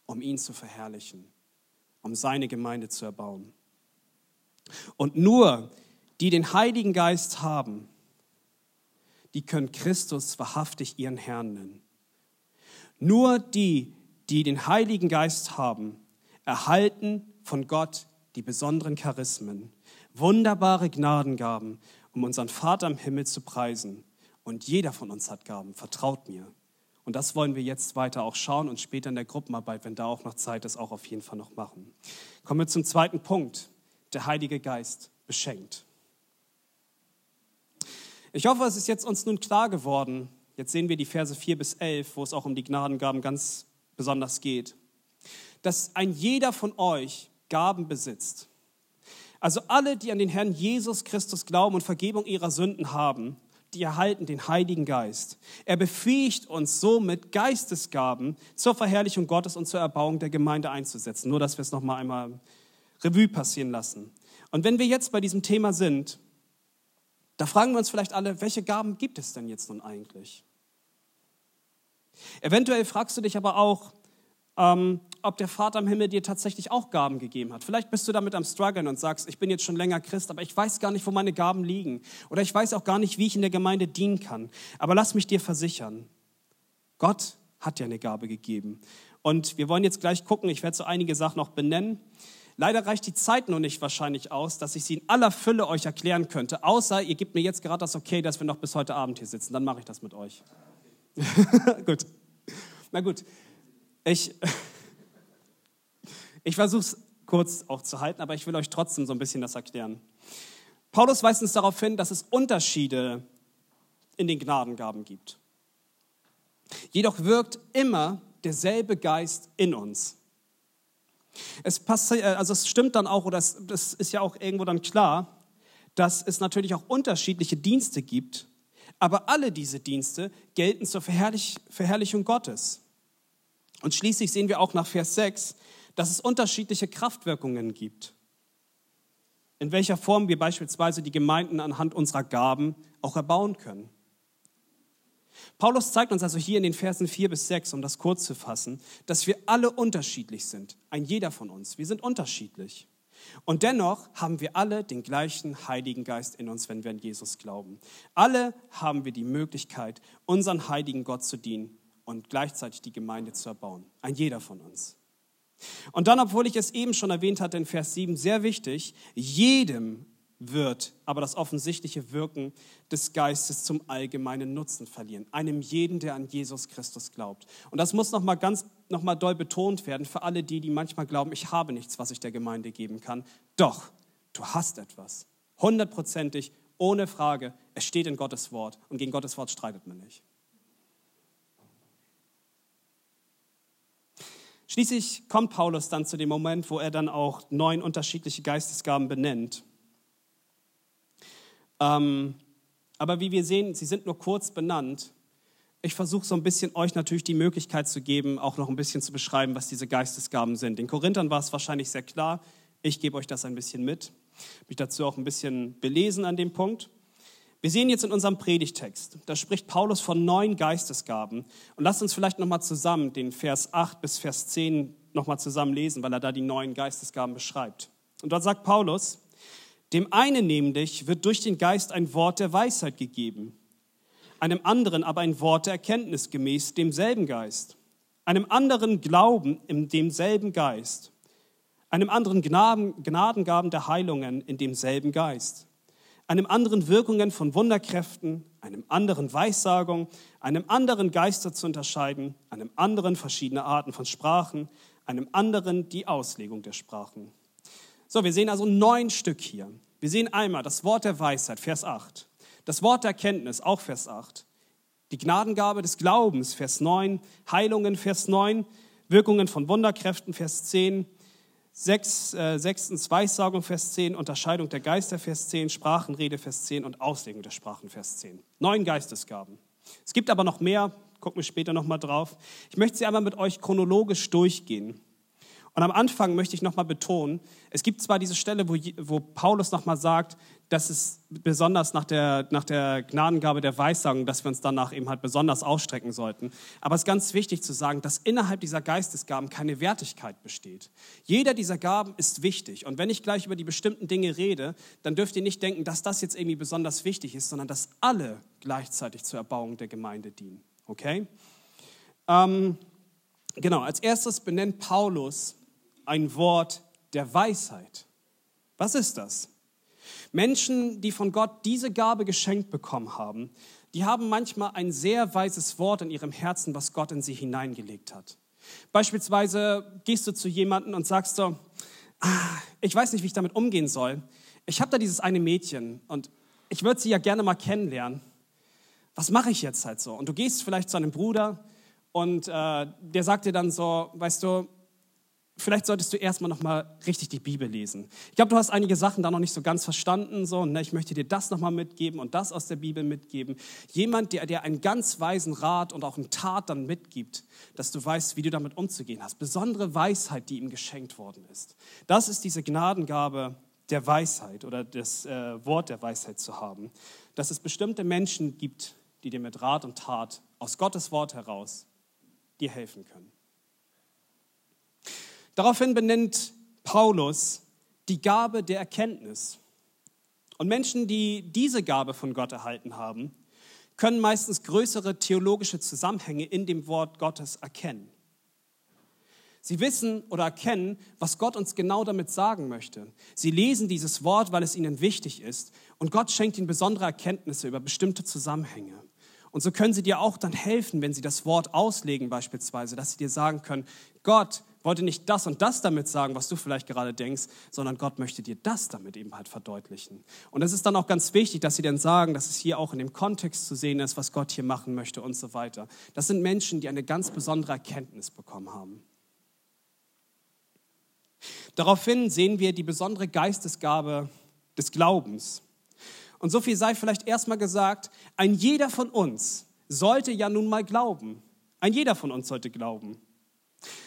Speaker 1: um ihn zu verherrlichen, um seine Gemeinde zu erbauen. Und nur die den Heiligen Geist haben, die können Christus wahrhaftig ihren Herrn nennen. Nur die, die den Heiligen Geist haben, erhalten von Gott die besonderen Charismen, wunderbare Gnadengaben, um unseren Vater im Himmel zu preisen. Und jeder von uns hat Gaben, vertraut mir. Und das wollen wir jetzt weiter auch schauen und später in der Gruppenarbeit, wenn da auch noch Zeit ist, auch auf jeden Fall noch machen. Kommen wir zum zweiten Punkt. Der Heilige Geist beschenkt. Ich hoffe, es ist jetzt uns nun klar geworden. Jetzt sehen wir die Verse 4 bis 11, wo es auch um die Gnadengaben ganz besonders geht dass ein jeder von euch Gaben besitzt. Also alle, die an den Herrn Jesus Christus glauben und Vergebung ihrer Sünden haben, die erhalten den Heiligen Geist. Er befähigt uns somit, Geistesgaben zur Verherrlichung Gottes und zur Erbauung der Gemeinde einzusetzen. Nur, dass wir es nochmal einmal Revue passieren lassen. Und wenn wir jetzt bei diesem Thema sind, da fragen wir uns vielleicht alle, welche Gaben gibt es denn jetzt nun eigentlich? Eventuell fragst du dich aber auch, ähm, ob der Vater im Himmel dir tatsächlich auch Gaben gegeben hat. Vielleicht bist du damit am struggeln und sagst, ich bin jetzt schon länger Christ, aber ich weiß gar nicht, wo meine Gaben liegen. Oder ich weiß auch gar nicht, wie ich in der Gemeinde dienen kann. Aber lass mich dir versichern, Gott hat dir eine Gabe gegeben. Und wir wollen jetzt gleich gucken, ich werde so einige Sachen noch benennen. Leider reicht die Zeit noch nicht wahrscheinlich aus, dass ich sie in aller Fülle euch erklären könnte, außer ihr gebt mir jetzt gerade das Okay, dass wir noch bis heute Abend hier sitzen. Dann mache ich das mit euch. (laughs) gut. Na gut, ich, (laughs) ich versuche es kurz auch zu halten, aber ich will euch trotzdem so ein bisschen das erklären. Paulus weist uns darauf hin, dass es Unterschiede in den Gnadengaben gibt. Jedoch wirkt immer derselbe Geist in uns. Es, passt, also es stimmt dann auch, oder das ist ja auch irgendwo dann klar, dass es natürlich auch unterschiedliche Dienste gibt, aber alle diese Dienste gelten zur Verherrlich Verherrlichung Gottes. Und schließlich sehen wir auch nach Vers 6, dass es unterschiedliche Kraftwirkungen gibt. In welcher Form wir beispielsweise die Gemeinden anhand unserer Gaben auch erbauen können. Paulus zeigt uns also hier in den Versen 4 bis 6, um das kurz zu fassen, dass wir alle unterschiedlich sind. Ein jeder von uns. Wir sind unterschiedlich. Und dennoch haben wir alle den gleichen Heiligen Geist in uns, wenn wir an Jesus glauben. Alle haben wir die Möglichkeit, unseren heiligen Gott zu dienen und gleichzeitig die Gemeinde zu erbauen. Ein jeder von uns. Und dann, obwohl ich es eben schon erwähnt hatte in Vers 7, sehr wichtig, jedem wird aber das offensichtliche Wirken des Geistes zum allgemeinen Nutzen verlieren. Einem jeden, der an Jesus Christus glaubt. Und das muss nochmal ganz, nochmal doll betont werden für alle die, die manchmal glauben, ich habe nichts, was ich der Gemeinde geben kann. Doch, du hast etwas. Hundertprozentig, ohne Frage. Es steht in Gottes Wort und gegen Gottes Wort streitet man nicht. Schließlich kommt Paulus dann zu dem Moment, wo er dann auch neun unterschiedliche Geistesgaben benennt. Ähm, aber wie wir sehen, sie sind nur kurz benannt. Ich versuche so ein bisschen euch natürlich die Möglichkeit zu geben, auch noch ein bisschen zu beschreiben, was diese Geistesgaben sind. Den Korinthern war es wahrscheinlich sehr klar. Ich gebe euch das ein bisschen mit. Mich dazu auch ein bisschen belesen an dem Punkt. Wir sehen jetzt in unserem Predigtext, da spricht Paulus von neun Geistesgaben. Und lasst uns vielleicht nochmal zusammen den Vers 8 bis Vers 10 nochmal zusammen lesen, weil er da die neun Geistesgaben beschreibt. Und dort sagt Paulus, dem einen nämlich wird durch den Geist ein Wort der Weisheit gegeben, einem anderen aber ein Wort der Erkenntnis gemäß demselben Geist, einem anderen Glauben in demselben Geist, einem anderen Gnadengaben der Heilungen in demselben Geist, einem anderen Wirkungen von Wunderkräften, einem anderen Weissagung, einem anderen Geister zu unterscheiden, einem anderen verschiedene Arten von Sprachen, einem anderen die Auslegung der Sprachen. So, wir sehen also neun Stück hier. Wir sehen einmal das Wort der Weisheit, Vers 8. Das Wort der Erkenntnis, auch Vers 8. Die Gnadengabe des Glaubens, Vers 9. Heilungen, Vers 9. Wirkungen von Wunderkräften, Vers 10. Sechs, äh, sechstens Weissagung, Vers 10. Unterscheidung der Geister, Vers 10. Sprachenrede, Vers 10. Und Auslegung der Sprachen, Vers 10. Neun Geistesgaben. Es gibt aber noch mehr, gucken wir später nochmal drauf. Ich möchte sie einmal mit euch chronologisch durchgehen. Und am Anfang möchte ich nochmal betonen, es gibt zwar diese Stelle, wo, wo Paulus nochmal sagt, dass es besonders nach der, nach der Gnadengabe der Weissagung, dass wir uns danach eben halt besonders ausstrecken sollten. Aber es ist ganz wichtig zu sagen, dass innerhalb dieser Geistesgaben keine Wertigkeit besteht. Jeder dieser Gaben ist wichtig. Und wenn ich gleich über die bestimmten Dinge rede, dann dürft ihr nicht denken, dass das jetzt irgendwie besonders wichtig ist, sondern dass alle gleichzeitig zur Erbauung der Gemeinde dienen. Okay? Ähm, genau, als erstes benennt Paulus ein Wort der Weisheit. Was ist das? Menschen, die von Gott diese Gabe geschenkt bekommen haben, die haben manchmal ein sehr weises Wort in ihrem Herzen, was Gott in sie hineingelegt hat. Beispielsweise gehst du zu jemandem und sagst so, ah, ich weiß nicht, wie ich damit umgehen soll. Ich habe da dieses eine Mädchen und ich würde sie ja gerne mal kennenlernen. Was mache ich jetzt halt so? Und du gehst vielleicht zu einem Bruder und äh, der sagt dir dann so, weißt du, vielleicht solltest du erstmal noch mal richtig die Bibel lesen. Ich glaube, du hast einige Sachen da noch nicht so ganz verstanden. So, ne? Ich möchte dir das noch mal mitgeben und das aus der Bibel mitgeben. Jemand, der dir einen ganz weisen Rat und auch einen Tat dann mitgibt, dass du weißt, wie du damit umzugehen hast. Besondere Weisheit, die ihm geschenkt worden ist. Das ist diese Gnadengabe der Weisheit oder das äh, Wort der Weisheit zu haben. Dass es bestimmte Menschen gibt, die dir mit Rat und Tat aus Gottes Wort heraus dir helfen können. Daraufhin benennt Paulus die Gabe der Erkenntnis. Und Menschen, die diese Gabe von Gott erhalten haben, können meistens größere theologische Zusammenhänge in dem Wort Gottes erkennen. Sie wissen oder erkennen, was Gott uns genau damit sagen möchte. Sie lesen dieses Wort, weil es ihnen wichtig ist. Und Gott schenkt ihnen besondere Erkenntnisse über bestimmte Zusammenhänge. Und so können sie dir auch dann helfen, wenn sie das Wort auslegen beispielsweise, dass sie dir sagen können, Gott wollte nicht das und das damit sagen, was du vielleicht gerade denkst, sondern Gott möchte dir das damit eben halt verdeutlichen. Und es ist dann auch ganz wichtig, dass sie dann sagen, dass es hier auch in dem Kontext zu sehen ist, was Gott hier machen möchte und so weiter. Das sind Menschen, die eine ganz besondere Erkenntnis bekommen haben. Daraufhin sehen wir die besondere Geistesgabe des Glaubens. Und so viel sei vielleicht erstmal gesagt, ein jeder von uns sollte ja nun mal glauben. Ein jeder von uns sollte glauben.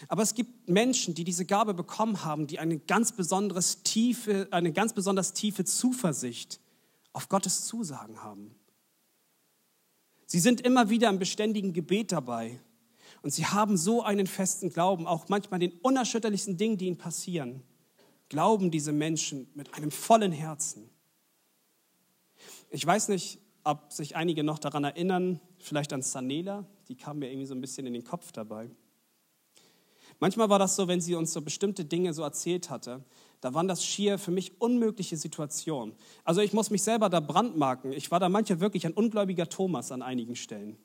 Speaker 1: Aber es gibt Menschen, die diese Gabe bekommen haben, die eine ganz, besonderes tiefe, eine ganz besonders tiefe Zuversicht auf Gottes Zusagen haben. Sie sind immer wieder im beständigen Gebet dabei und sie haben so einen festen Glauben, auch manchmal den unerschütterlichsten Dingen, die ihnen passieren, glauben diese Menschen mit einem vollen Herzen. Ich weiß nicht, ob sich einige noch daran erinnern, vielleicht an Sanela, die kam mir irgendwie so ein bisschen in den Kopf dabei. Manchmal war das so, wenn sie uns so bestimmte Dinge so erzählt hatte, da waren das schier für mich unmögliche Situationen. Also ich muss mich selber da brandmarken. Ich war da manchmal wirklich ein ungläubiger Thomas an einigen Stellen.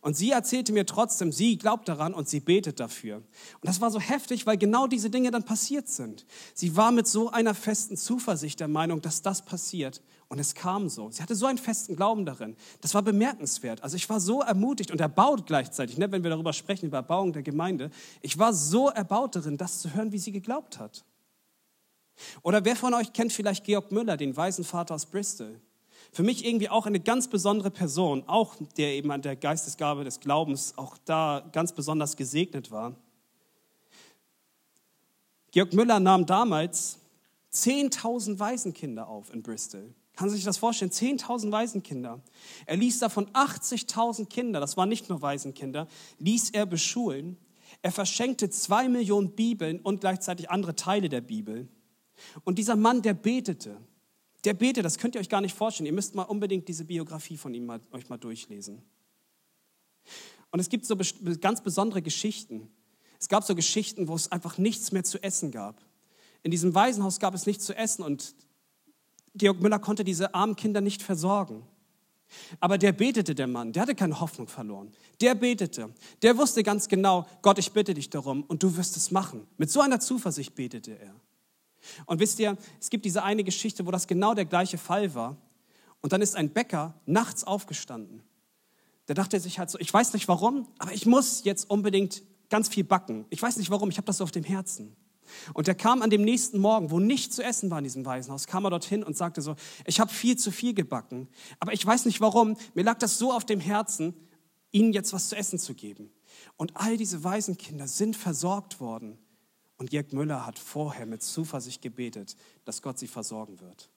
Speaker 1: Und sie erzählte mir trotzdem, sie glaubt daran und sie betet dafür. Und das war so heftig, weil genau diese Dinge dann passiert sind. Sie war mit so einer festen Zuversicht der Meinung, dass das passiert. Und es kam so. Sie hatte so einen festen Glauben darin. Das war bemerkenswert. Also ich war so ermutigt und erbaut gleichzeitig, ne, wenn wir darüber sprechen, über Erbauung der Gemeinde. Ich war so erbaut darin, das zu hören, wie sie geglaubt hat. Oder wer von euch kennt vielleicht Georg Müller, den weisen Vater aus Bristol? Für mich irgendwie auch eine ganz besondere Person, auch der eben an der Geistesgabe des Glaubens auch da ganz besonders gesegnet war. Georg Müller nahm damals 10.000 Waisenkinder auf in Bristol. Kann sich das vorstellen? 10.000 Waisenkinder. Er ließ davon 80.000 Kinder, das waren nicht nur Waisenkinder, ließ er beschulen. Er verschenkte zwei Millionen Bibeln und gleichzeitig andere Teile der Bibel. Und dieser Mann, der betete, der betet, das könnt ihr euch gar nicht vorstellen. Ihr müsst mal unbedingt diese Biografie von ihm mal, euch mal durchlesen. Und es gibt so ganz besondere Geschichten. Es gab so Geschichten, wo es einfach nichts mehr zu essen gab. In diesem Waisenhaus gab es nichts zu essen und Georg Müller konnte diese armen Kinder nicht versorgen. Aber der betete, der Mann, der hatte keine Hoffnung verloren. Der betete, der wusste ganz genau, Gott, ich bitte dich darum und du wirst es machen. Mit so einer Zuversicht betete er. Und wisst ihr, es gibt diese eine Geschichte, wo das genau der gleiche Fall war. Und dann ist ein Bäcker nachts aufgestanden. Der dachte sich halt so, ich weiß nicht warum, aber ich muss jetzt unbedingt ganz viel backen. Ich weiß nicht warum, ich habe das so auf dem Herzen. Und er kam an dem nächsten Morgen, wo nichts zu essen war in diesem Waisenhaus, kam er dorthin und sagte so, ich habe viel zu viel gebacken, aber ich weiß nicht warum, mir lag das so auf dem Herzen, ihnen jetzt was zu essen zu geben. Und all diese Waisenkinder sind versorgt worden. Und Jörg Müller hat vorher mit Zuversicht gebetet, dass Gott sie versorgen wird.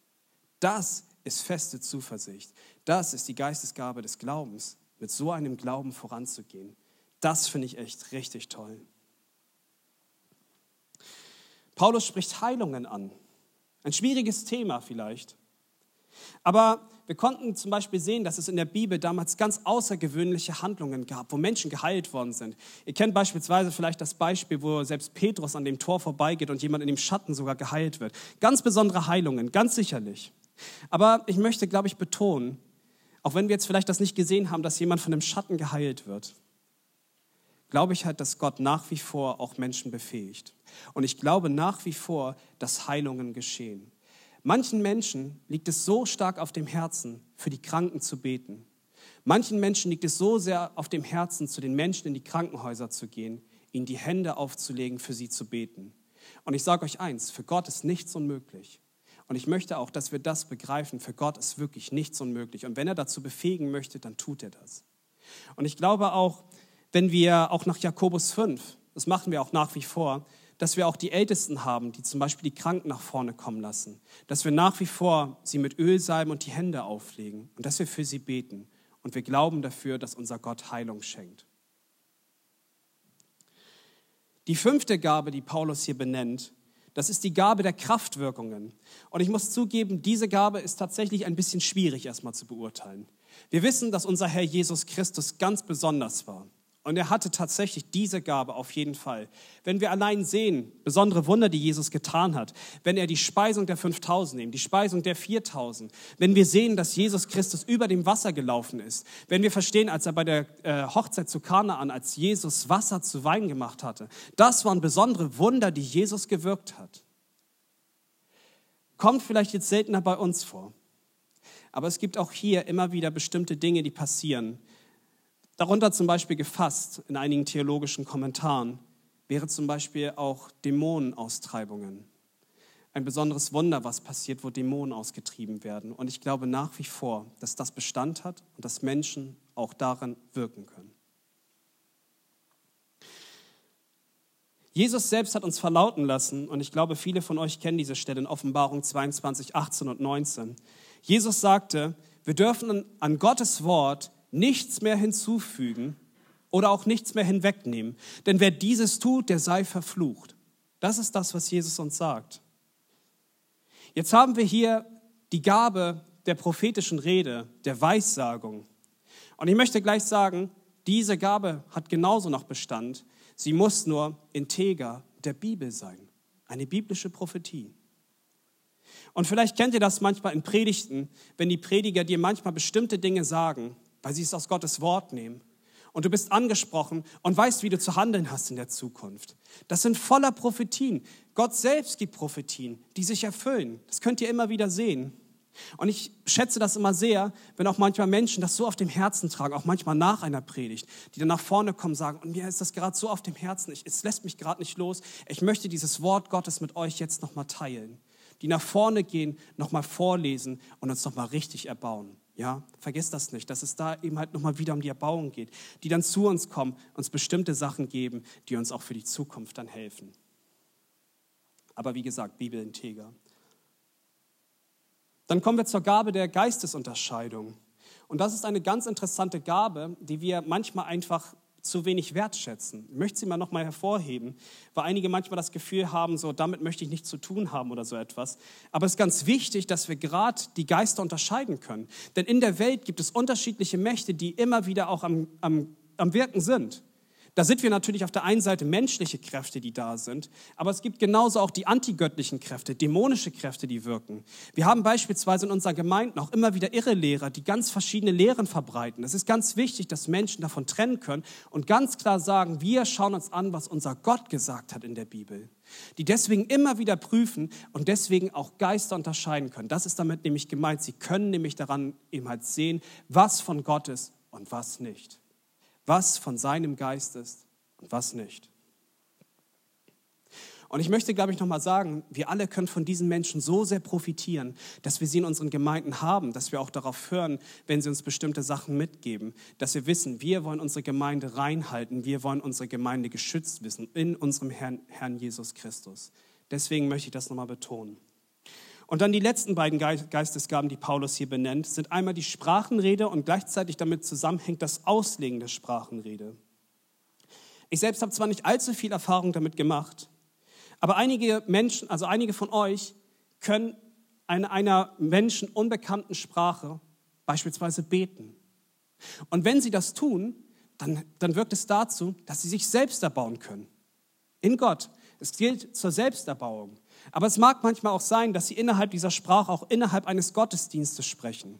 Speaker 1: Das ist feste Zuversicht. Das ist die Geistesgabe des Glaubens, mit so einem Glauben voranzugehen. Das finde ich echt richtig toll. Paulus spricht Heilungen an. Ein schwieriges Thema vielleicht. Aber wir konnten zum Beispiel sehen, dass es in der Bibel damals ganz außergewöhnliche Handlungen gab, wo Menschen geheilt worden sind. Ihr kennt beispielsweise vielleicht das Beispiel, wo selbst Petrus an dem Tor vorbeigeht und jemand in dem Schatten sogar geheilt wird. Ganz besondere Heilungen, ganz sicherlich. Aber ich möchte, glaube ich, betonen, auch wenn wir jetzt vielleicht das nicht gesehen haben, dass jemand von dem Schatten geheilt wird, glaube ich halt, dass Gott nach wie vor auch Menschen befähigt. Und ich glaube nach wie vor, dass Heilungen geschehen. Manchen Menschen liegt es so stark auf dem Herzen, für die Kranken zu beten. Manchen Menschen liegt es so sehr auf dem Herzen, zu den Menschen in die Krankenhäuser zu gehen, ihnen die Hände aufzulegen, für sie zu beten. Und ich sage euch eins, für Gott ist nichts unmöglich. Und ich möchte auch, dass wir das begreifen. Für Gott ist wirklich nichts unmöglich. Und wenn er dazu befähigen möchte, dann tut er das. Und ich glaube auch, wenn wir auch nach Jakobus 5, das machen wir auch nach wie vor, dass wir auch die Ältesten haben, die zum Beispiel die Kranken nach vorne kommen lassen. Dass wir nach wie vor sie mit Öl salben und die Hände auflegen und dass wir für sie beten. Und wir glauben dafür, dass unser Gott Heilung schenkt. Die fünfte Gabe, die Paulus hier benennt, das ist die Gabe der Kraftwirkungen. Und ich muss zugeben, diese Gabe ist tatsächlich ein bisschen schwierig erstmal zu beurteilen. Wir wissen, dass unser Herr Jesus Christus ganz besonders war. Und er hatte tatsächlich diese Gabe auf jeden Fall. Wenn wir allein sehen, besondere Wunder, die Jesus getan hat, wenn er die Speisung der 5000 nimmt, die Speisung der 4000, wenn wir sehen, dass Jesus Christus über dem Wasser gelaufen ist, wenn wir verstehen, als er bei der äh, Hochzeit zu Kanaan, als Jesus Wasser zu Wein gemacht hatte, das waren besondere Wunder, die Jesus gewirkt hat. Kommt vielleicht jetzt seltener bei uns vor. Aber es gibt auch hier immer wieder bestimmte Dinge, die passieren, Darunter zum Beispiel gefasst in einigen theologischen Kommentaren wäre zum Beispiel auch Dämonenaustreibungen. ein besonderes Wunder, was passiert, wo Dämonen ausgetrieben werden. Und ich glaube nach wie vor, dass das Bestand hat und dass Menschen auch daran wirken können. Jesus selbst hat uns verlauten lassen, und ich glaube, viele von euch kennen diese Stelle in Offenbarung 22, 18 und 19. Jesus sagte, wir dürfen an Gottes Wort nichts mehr hinzufügen oder auch nichts mehr hinwegnehmen. Denn wer dieses tut, der sei verflucht. Das ist das, was Jesus uns sagt. Jetzt haben wir hier die Gabe der prophetischen Rede, der Weissagung. Und ich möchte gleich sagen, diese Gabe hat genauso noch Bestand. Sie muss nur integer der Bibel sein. Eine biblische Prophetie. Und vielleicht kennt ihr das manchmal in Predigten, wenn die Prediger dir manchmal bestimmte Dinge sagen, weil sie es aus Gottes Wort nehmen und du bist angesprochen und weißt, wie du zu handeln hast in der Zukunft. Das sind voller Prophetien. Gott selbst gibt Prophetien, die sich erfüllen. Das könnt ihr immer wieder sehen. Und ich schätze das immer sehr, wenn auch manchmal Menschen das so auf dem Herzen tragen, auch manchmal nach einer Predigt, die dann nach vorne kommen und sagen, und mir ist das gerade so auf dem Herzen, ich, es lässt mich gerade nicht los, ich möchte dieses Wort Gottes mit euch jetzt nochmal teilen. Die nach vorne gehen, nochmal vorlesen und uns nochmal richtig erbauen. Ja, vergesst das nicht, dass es da eben halt nochmal wieder um die Erbauung geht, die dann zu uns kommen, uns bestimmte Sachen geben, die uns auch für die Zukunft dann helfen. Aber wie gesagt, Bibel integer. Dann kommen wir zur Gabe der Geistesunterscheidung. Und das ist eine ganz interessante Gabe, die wir manchmal einfach zu wenig wertschätzen. Ich möchte sie mal nochmal hervorheben, weil einige manchmal das Gefühl haben, so damit möchte ich nichts zu tun haben oder so etwas. Aber es ist ganz wichtig, dass wir gerade die Geister unterscheiden können. Denn in der Welt gibt es unterschiedliche Mächte, die immer wieder auch am, am, am Wirken sind. Da sind wir natürlich auf der einen Seite menschliche Kräfte, die da sind, aber es gibt genauso auch die antigöttlichen Kräfte, dämonische Kräfte, die wirken. Wir haben beispielsweise in unserer Gemeinde auch immer wieder irre Lehrer, die ganz verschiedene Lehren verbreiten. Es ist ganz wichtig, dass Menschen davon trennen können und ganz klar sagen, wir schauen uns an, was unser Gott gesagt hat in der Bibel. Die deswegen immer wieder prüfen und deswegen auch Geister unterscheiden können. Das ist damit nämlich gemeint. Sie können nämlich daran eben halt sehen, was von Gott ist und was nicht was von seinem Geist ist und was nicht. Und ich möchte, glaube ich, nochmal sagen, wir alle können von diesen Menschen so sehr profitieren, dass wir sie in unseren Gemeinden haben, dass wir auch darauf hören, wenn sie uns bestimmte Sachen mitgeben, dass wir wissen, wir wollen unsere Gemeinde reinhalten, wir wollen unsere Gemeinde geschützt wissen in unserem Herrn, Herrn Jesus Christus. Deswegen möchte ich das nochmal betonen. Und dann die letzten beiden Geistesgaben, die Paulus hier benennt, sind einmal die Sprachenrede und gleichzeitig damit zusammenhängt das Auslegen der Sprachenrede. Ich selbst habe zwar nicht allzu viel Erfahrung damit gemacht, aber einige Menschen, also einige von euch, können in einer Menschen unbekannten Sprache beispielsweise beten. Und wenn sie das tun, dann, dann wirkt es dazu, dass sie sich selbst erbauen können. In Gott. Es gilt zur Selbsterbauung. Aber es mag manchmal auch sein, dass sie innerhalb dieser Sprache auch innerhalb eines Gottesdienstes sprechen.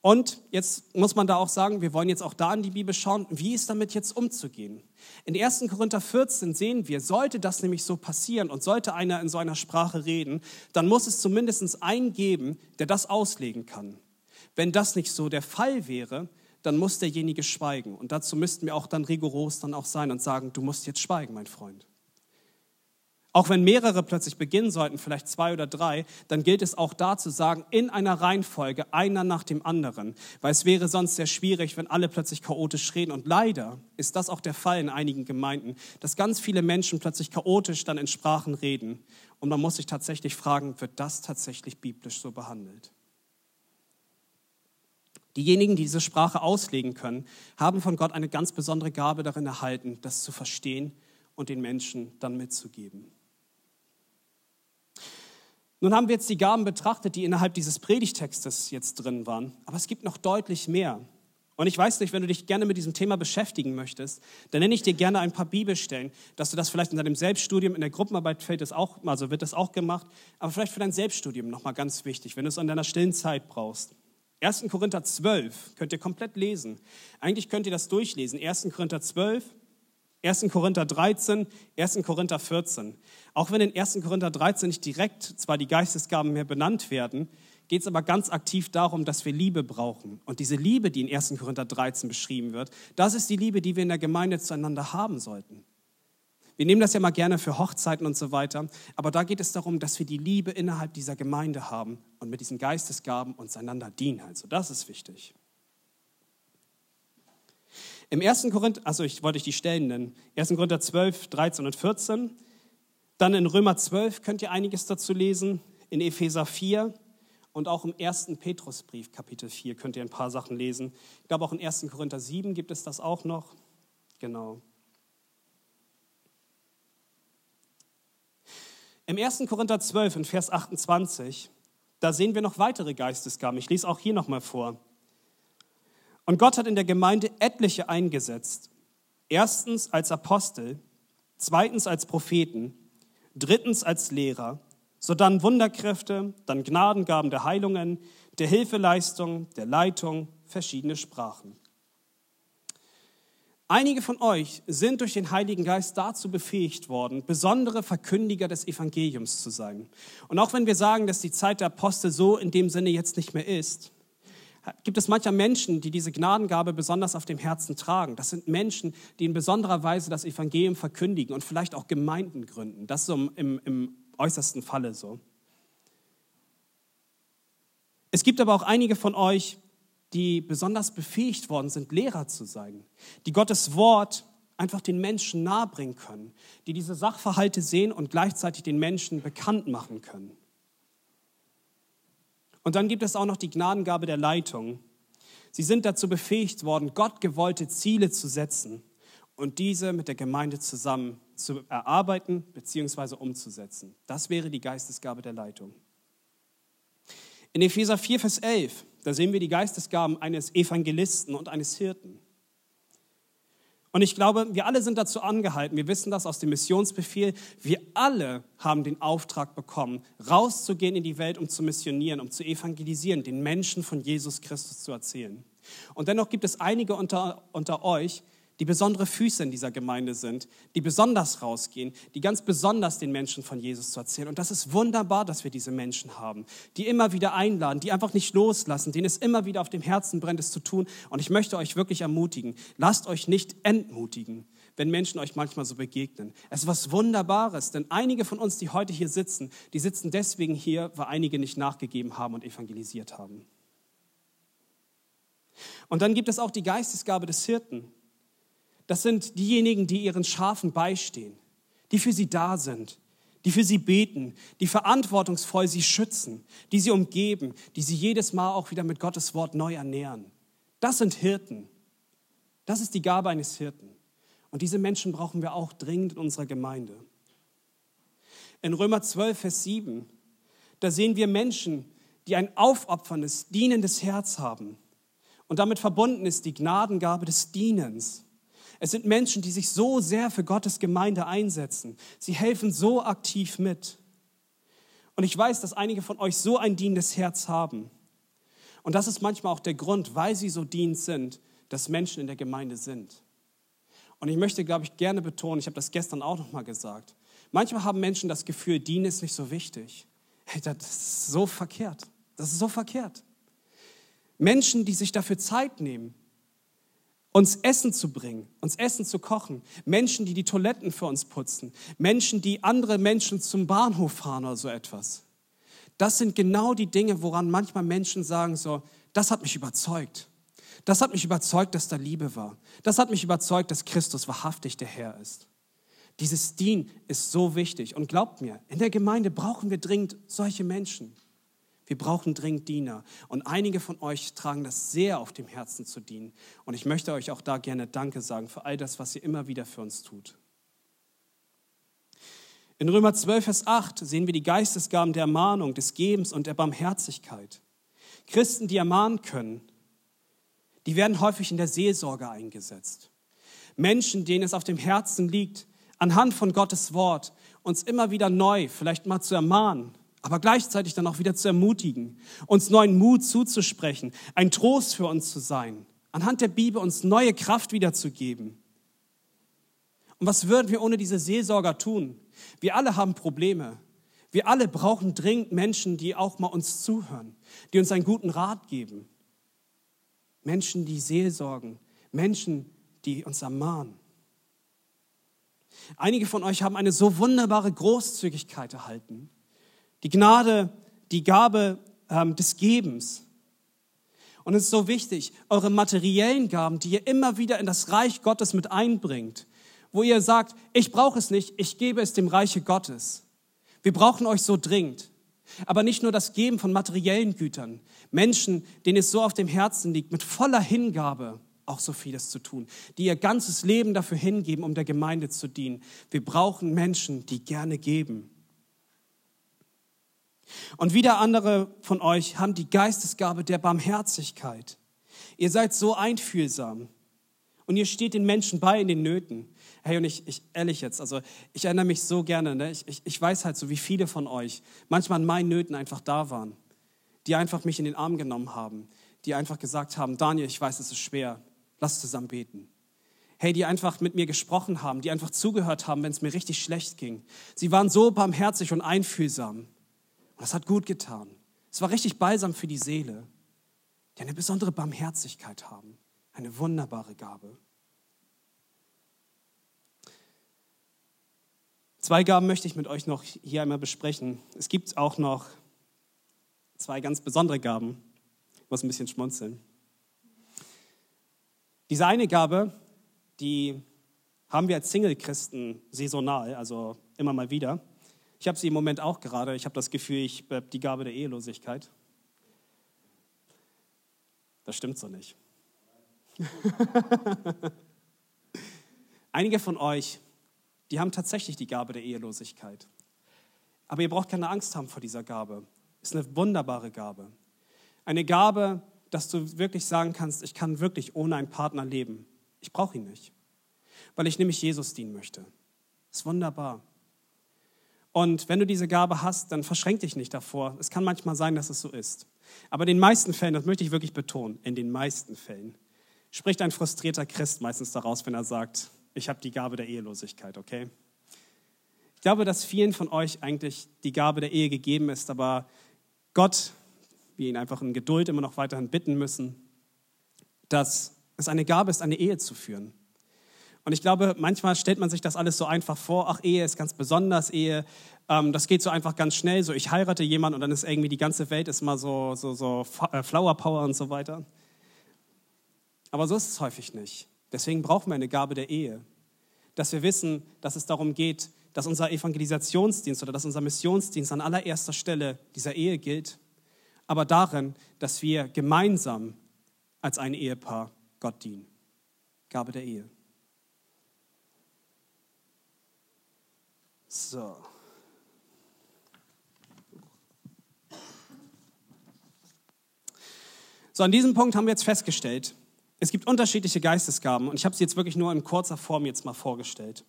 Speaker 1: Und jetzt muss man da auch sagen, wir wollen jetzt auch da in die Bibel schauen, wie ist damit jetzt umzugehen. In 1. Korinther 14 sehen wir, sollte das nämlich so passieren und sollte einer in so einer Sprache reden, dann muss es zumindest einen geben, der das auslegen kann. Wenn das nicht so der Fall wäre, dann muss derjenige schweigen. Und dazu müssten wir auch dann rigoros dann auch sein und sagen, du musst jetzt schweigen, mein Freund. Auch wenn mehrere plötzlich beginnen sollten, vielleicht zwei oder drei, dann gilt es auch da zu sagen, in einer Reihenfolge, einer nach dem anderen. Weil es wäre sonst sehr schwierig, wenn alle plötzlich chaotisch reden. Und leider ist das auch der Fall in einigen Gemeinden, dass ganz viele Menschen plötzlich chaotisch dann in Sprachen reden. Und man muss sich tatsächlich fragen, wird das tatsächlich biblisch so behandelt? Diejenigen, die diese Sprache auslegen können, haben von Gott eine ganz besondere Gabe darin erhalten, das zu verstehen und den Menschen dann mitzugeben. Nun haben wir jetzt die Gaben betrachtet, die innerhalb dieses Predigtextes jetzt drin waren, aber es gibt noch deutlich mehr. Und ich weiß nicht, wenn du dich gerne mit diesem Thema beschäftigen möchtest, dann nenne ich dir gerne ein paar Bibelstellen, dass du das vielleicht in deinem Selbststudium, in der Gruppenarbeit fällt das auch, also wird das auch gemacht, aber vielleicht für dein Selbststudium nochmal ganz wichtig, wenn du es an deiner stillen Zeit brauchst. 1. Korinther 12 könnt ihr komplett lesen. Eigentlich könnt ihr das durchlesen. 1. Korinther 12, 1. Korinther 13, 1. Korinther 14. Auch wenn in 1. Korinther 13 nicht direkt zwar die Geistesgaben mehr benannt werden, geht es aber ganz aktiv darum, dass wir Liebe brauchen. Und diese Liebe, die in 1. Korinther 13 beschrieben wird, das ist die Liebe, die wir in der Gemeinde zueinander haben sollten. Wir nehmen das ja mal gerne für Hochzeiten und so weiter, aber da geht es darum, dass wir die Liebe innerhalb dieser Gemeinde haben und mit diesen Geistesgaben uns einander dienen. Also das ist wichtig. Im 1. Korinther, also ich wollte euch die Stellen nennen, 1. Korinther 12, 13 und 14, dann in Römer 12 könnt ihr einiges dazu lesen, in Epheser 4 und auch im 1. Petrusbrief, Kapitel 4, könnt ihr ein paar Sachen lesen. Ich glaube, auch in 1. Korinther 7 gibt es das auch noch. Genau. Im 1. Korinther 12, in Vers 28, da sehen wir noch weitere Geistesgaben. Ich lese auch hier nochmal vor. Und Gott hat in der Gemeinde etliche eingesetzt. Erstens als Apostel, zweitens als Propheten, drittens als Lehrer, sodann Wunderkräfte, dann Gnadengaben der Heilungen, der Hilfeleistung, der Leitung, verschiedene Sprachen. Einige von euch sind durch den Heiligen Geist dazu befähigt worden, besondere Verkündiger des Evangeliums zu sein. Und auch wenn wir sagen, dass die Zeit der Apostel so in dem Sinne jetzt nicht mehr ist, gibt es mancher Menschen, die diese Gnadengabe besonders auf dem Herzen tragen. Das sind Menschen, die in besonderer Weise das Evangelium verkündigen und vielleicht auch Gemeinden gründen. Das ist so im, im äußersten Falle so. Es gibt aber auch einige von euch, die besonders befähigt worden sind, Lehrer zu sein, die Gottes Wort einfach den Menschen nahebringen können, die diese Sachverhalte sehen und gleichzeitig den Menschen bekannt machen können. Und dann gibt es auch noch die Gnadengabe der Leitung. Sie sind dazu befähigt worden, Gott gewollte Ziele zu setzen und diese mit der Gemeinde zusammen zu erarbeiten bzw. umzusetzen. Das wäre die Geistesgabe der Leitung. In Epheser 4, Vers 11 da sehen wir die Geistesgaben eines Evangelisten und eines Hirten. Und ich glaube, wir alle sind dazu angehalten, wir wissen das aus dem Missionsbefehl, wir alle haben den Auftrag bekommen, rauszugehen in die Welt, um zu missionieren, um zu evangelisieren, den Menschen von Jesus Christus zu erzählen. Und dennoch gibt es einige unter, unter euch, die besondere Füße in dieser Gemeinde sind, die besonders rausgehen, die ganz besonders den Menschen von Jesus zu erzählen. Und das ist wunderbar, dass wir diese Menschen haben, die immer wieder einladen, die einfach nicht loslassen, denen es immer wieder auf dem Herzen brennt, es zu tun. Und ich möchte euch wirklich ermutigen, lasst euch nicht entmutigen, wenn Menschen euch manchmal so begegnen. Es ist was Wunderbares, denn einige von uns, die heute hier sitzen, die sitzen deswegen hier, weil einige nicht nachgegeben haben und evangelisiert haben. Und dann gibt es auch die Geistesgabe des Hirten. Das sind diejenigen, die ihren Schafen beistehen, die für sie da sind, die für sie beten, die verantwortungsvoll sie schützen, die sie umgeben, die sie jedes Mal auch wieder mit Gottes Wort neu ernähren. Das sind Hirten. Das ist die Gabe eines Hirten. Und diese Menschen brauchen wir auch dringend in unserer Gemeinde. In Römer 12, Vers 7, da sehen wir Menschen, die ein aufopferndes, dienendes Herz haben. Und damit verbunden ist die Gnadengabe des Dienens. Es sind Menschen, die sich so sehr für Gottes Gemeinde einsetzen. Sie helfen so aktiv mit. Und ich weiß, dass einige von euch so ein dienendes Herz haben. Und das ist manchmal auch der Grund, weil sie so dienend sind, dass Menschen in der Gemeinde sind. Und ich möchte, glaube ich, gerne betonen, ich habe das gestern auch noch mal gesagt. Manchmal haben Menschen das Gefühl, Dienen ist nicht so wichtig. Hey, das ist so verkehrt. Das ist so verkehrt. Menschen, die sich dafür Zeit nehmen, uns Essen zu bringen, uns Essen zu kochen, Menschen, die die Toiletten für uns putzen, Menschen, die andere Menschen zum Bahnhof fahren oder so etwas. Das sind genau die Dinge, woran manchmal Menschen sagen so, das hat mich überzeugt. Das hat mich überzeugt, dass da Liebe war. Das hat mich überzeugt, dass Christus wahrhaftig der Herr ist. Dieses Dien ist so wichtig. Und glaubt mir, in der Gemeinde brauchen wir dringend solche Menschen. Wir brauchen dringend Diener. Und einige von euch tragen das sehr auf dem Herzen zu dienen. Und ich möchte euch auch da gerne Danke sagen für all das, was ihr immer wieder für uns tut. In Römer 12, Vers 8 sehen wir die Geistesgaben der Ermahnung, des Gebens und der Barmherzigkeit. Christen, die ermahnen können, die werden häufig in der Seelsorge eingesetzt. Menschen, denen es auf dem Herzen liegt, anhand von Gottes Wort uns immer wieder neu vielleicht mal zu ermahnen aber gleichzeitig dann auch wieder zu ermutigen, uns neuen Mut zuzusprechen, ein Trost für uns zu sein, anhand der Bibel uns neue Kraft wiederzugeben. Und was würden wir ohne diese Seelsorger tun? Wir alle haben Probleme. Wir alle brauchen dringend Menschen, die auch mal uns zuhören, die uns einen guten Rat geben. Menschen, die Seelsorgen, Menschen, die uns ermahnen. Einige von euch haben eine so wunderbare Großzügigkeit erhalten. Die Gnade, die Gabe ähm, des Gebens. Und es ist so wichtig, eure materiellen Gaben, die ihr immer wieder in das Reich Gottes mit einbringt, wo ihr sagt, ich brauche es nicht, ich gebe es dem Reiche Gottes. Wir brauchen euch so dringend. Aber nicht nur das Geben von materiellen Gütern. Menschen, denen es so auf dem Herzen liegt, mit voller Hingabe auch so vieles zu tun, die ihr ganzes Leben dafür hingeben, um der Gemeinde zu dienen. Wir brauchen Menschen, die gerne geben. Und wieder andere von euch haben die Geistesgabe der Barmherzigkeit. Ihr seid so einfühlsam und ihr steht den Menschen bei in den Nöten. Hey, und ich, ich ehrlich jetzt, also ich erinnere mich so gerne, ne? ich, ich, ich weiß halt so, wie viele von euch manchmal an meinen Nöten einfach da waren, die einfach mich in den Arm genommen haben, die einfach gesagt haben, Daniel, ich weiß, es ist schwer, lass zusammen beten. Hey, die einfach mit mir gesprochen haben, die einfach zugehört haben, wenn es mir richtig schlecht ging. Sie waren so barmherzig und einfühlsam. Und das hat gut getan. Es war richtig balsam für die Seele, die eine besondere Barmherzigkeit haben. Eine wunderbare Gabe. Zwei Gaben möchte ich mit euch noch hier einmal besprechen. Es gibt auch noch zwei ganz besondere Gaben. Ich muss ein bisschen schmunzeln. Diese eine Gabe, die haben wir als Single-Christen saisonal, also immer mal wieder. Ich habe sie im Moment auch gerade. Ich habe das Gefühl, ich habe die Gabe der Ehelosigkeit. Das stimmt so nicht. (laughs) Einige von euch, die haben tatsächlich die Gabe der Ehelosigkeit. Aber ihr braucht keine Angst haben vor dieser Gabe. Ist eine wunderbare Gabe. Eine Gabe, dass du wirklich sagen kannst, ich kann wirklich ohne einen Partner leben. Ich brauche ihn nicht, weil ich nämlich Jesus dienen möchte. Ist wunderbar. Und wenn du diese Gabe hast, dann verschränk dich nicht davor. Es kann manchmal sein, dass es so ist. Aber in den meisten Fällen, das möchte ich wirklich betonen, in den meisten Fällen spricht ein frustrierter Christ meistens daraus, wenn er sagt, ich habe die Gabe der Ehelosigkeit, okay? Ich glaube, dass vielen von euch eigentlich die Gabe der Ehe gegeben ist, aber Gott, wir ihn einfach in Geduld immer noch weiterhin bitten müssen, dass es eine Gabe ist, eine Ehe zu führen. Und ich glaube, manchmal stellt man sich das alles so einfach vor, ach, Ehe ist ganz besonders, Ehe, ähm, das geht so einfach ganz schnell, so ich heirate jemanden und dann ist irgendwie die ganze Welt ist mal so, so, so äh, Flower Power und so weiter. Aber so ist es häufig nicht. Deswegen brauchen wir eine Gabe der Ehe, dass wir wissen, dass es darum geht, dass unser Evangelisationsdienst oder dass unser Missionsdienst an allererster Stelle dieser Ehe gilt, aber darin, dass wir gemeinsam als ein Ehepaar Gott dienen. Gabe der Ehe. So. So, an diesem Punkt haben wir jetzt festgestellt, es gibt unterschiedliche Geistesgaben und ich habe sie jetzt wirklich nur in kurzer Form jetzt mal vorgestellt.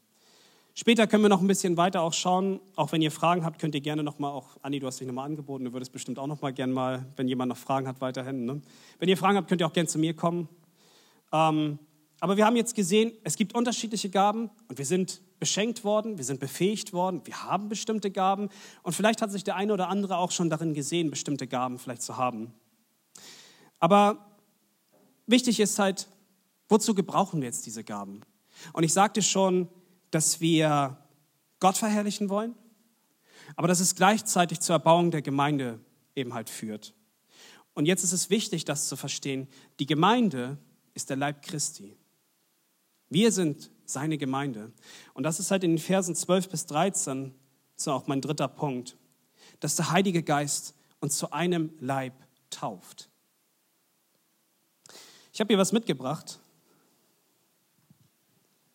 Speaker 1: Später können wir noch ein bisschen weiter auch schauen. Auch wenn ihr Fragen habt, könnt ihr gerne nochmal auch, Anni, du hast dich nochmal angeboten, du würdest bestimmt auch nochmal gerne mal, wenn jemand noch Fragen hat, weiterhin. Ne? Wenn ihr Fragen habt, könnt ihr auch gerne zu mir kommen. Ähm, aber wir haben jetzt gesehen, es gibt unterschiedliche Gaben und wir sind beschenkt worden, wir sind befähigt worden, wir haben bestimmte Gaben und vielleicht hat sich der eine oder andere auch schon darin gesehen, bestimmte Gaben vielleicht zu haben. Aber wichtig ist halt, wozu gebrauchen wir jetzt diese Gaben? Und ich sagte schon, dass wir Gott verherrlichen wollen, aber dass es gleichzeitig zur Erbauung der Gemeinde eben halt führt. Und jetzt ist es wichtig, das zu verstehen. Die Gemeinde ist der Leib Christi. Wir sind seine Gemeinde. Und das ist halt in den Versen 12 bis 13, so auch mein dritter Punkt, dass der Heilige Geist uns zu einem Leib tauft. Ich habe hier was mitgebracht.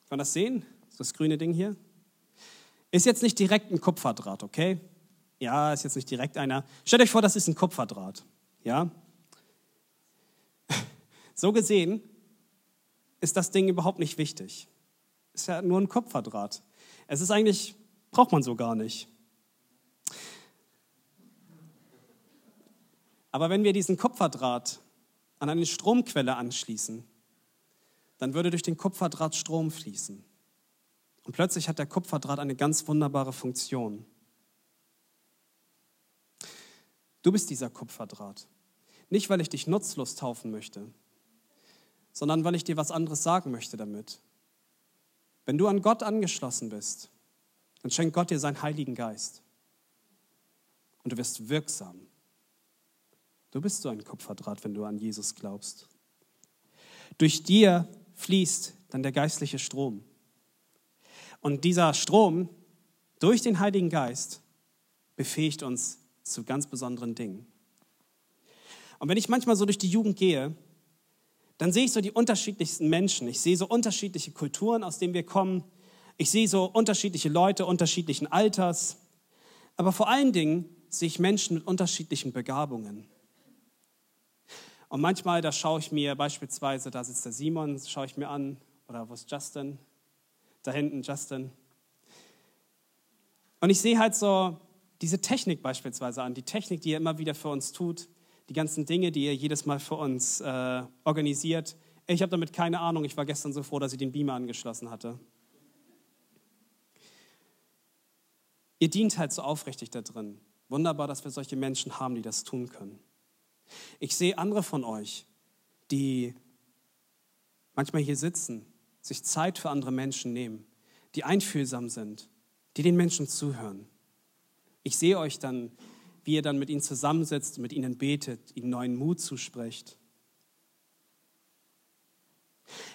Speaker 1: Kann man das sehen? Das grüne Ding hier. Ist jetzt nicht direkt ein Kupferdraht, okay? Ja, ist jetzt nicht direkt einer. Stellt euch vor, das ist ein Kupferdraht. Ja? (laughs) So gesehen ist das Ding überhaupt nicht wichtig. Ist ja nur ein Kupferdraht. Es ist eigentlich, braucht man so gar nicht. Aber wenn wir diesen Kupferdraht an eine Stromquelle anschließen, dann würde durch den Kupferdraht Strom fließen. Und plötzlich hat der Kupferdraht eine ganz wunderbare Funktion. Du bist dieser Kupferdraht. Nicht, weil ich dich nutzlos taufen möchte, sondern weil ich dir was anderes sagen möchte damit. Wenn du an Gott angeschlossen bist, dann schenkt Gott dir seinen Heiligen Geist. Und du wirst wirksam. Du bist so ein Kupferdraht, wenn du an Jesus glaubst. Durch dir fließt dann der geistliche Strom. Und dieser Strom durch den Heiligen Geist befähigt uns zu ganz besonderen Dingen. Und wenn ich manchmal so durch die Jugend gehe, dann sehe ich so die unterschiedlichsten Menschen. Ich sehe so unterschiedliche Kulturen, aus denen wir kommen. Ich sehe so unterschiedliche Leute unterschiedlichen Alters. Aber vor allen Dingen sehe ich Menschen mit unterschiedlichen Begabungen. Und manchmal, da schaue ich mir beispielsweise, da sitzt der Simon, schaue ich mir an, oder wo ist Justin? Da hinten, Justin. Und ich sehe halt so diese Technik beispielsweise an, die Technik, die er immer wieder für uns tut, die ganzen Dinge, die er jedes Mal für uns äh, organisiert. Ich habe damit keine Ahnung. Ich war gestern so froh, dass ich den Beamer angeschlossen hatte. Ihr dient halt so aufrichtig da drin. Wunderbar, dass wir solche Menschen haben, die das tun können. Ich sehe andere von euch, die manchmal hier sitzen, sich Zeit für andere Menschen nehmen, die einfühlsam sind, die den Menschen zuhören. Ich sehe euch dann wie ihr dann mit ihnen zusammensitzt, mit ihnen betet, ihnen neuen Mut zuspricht.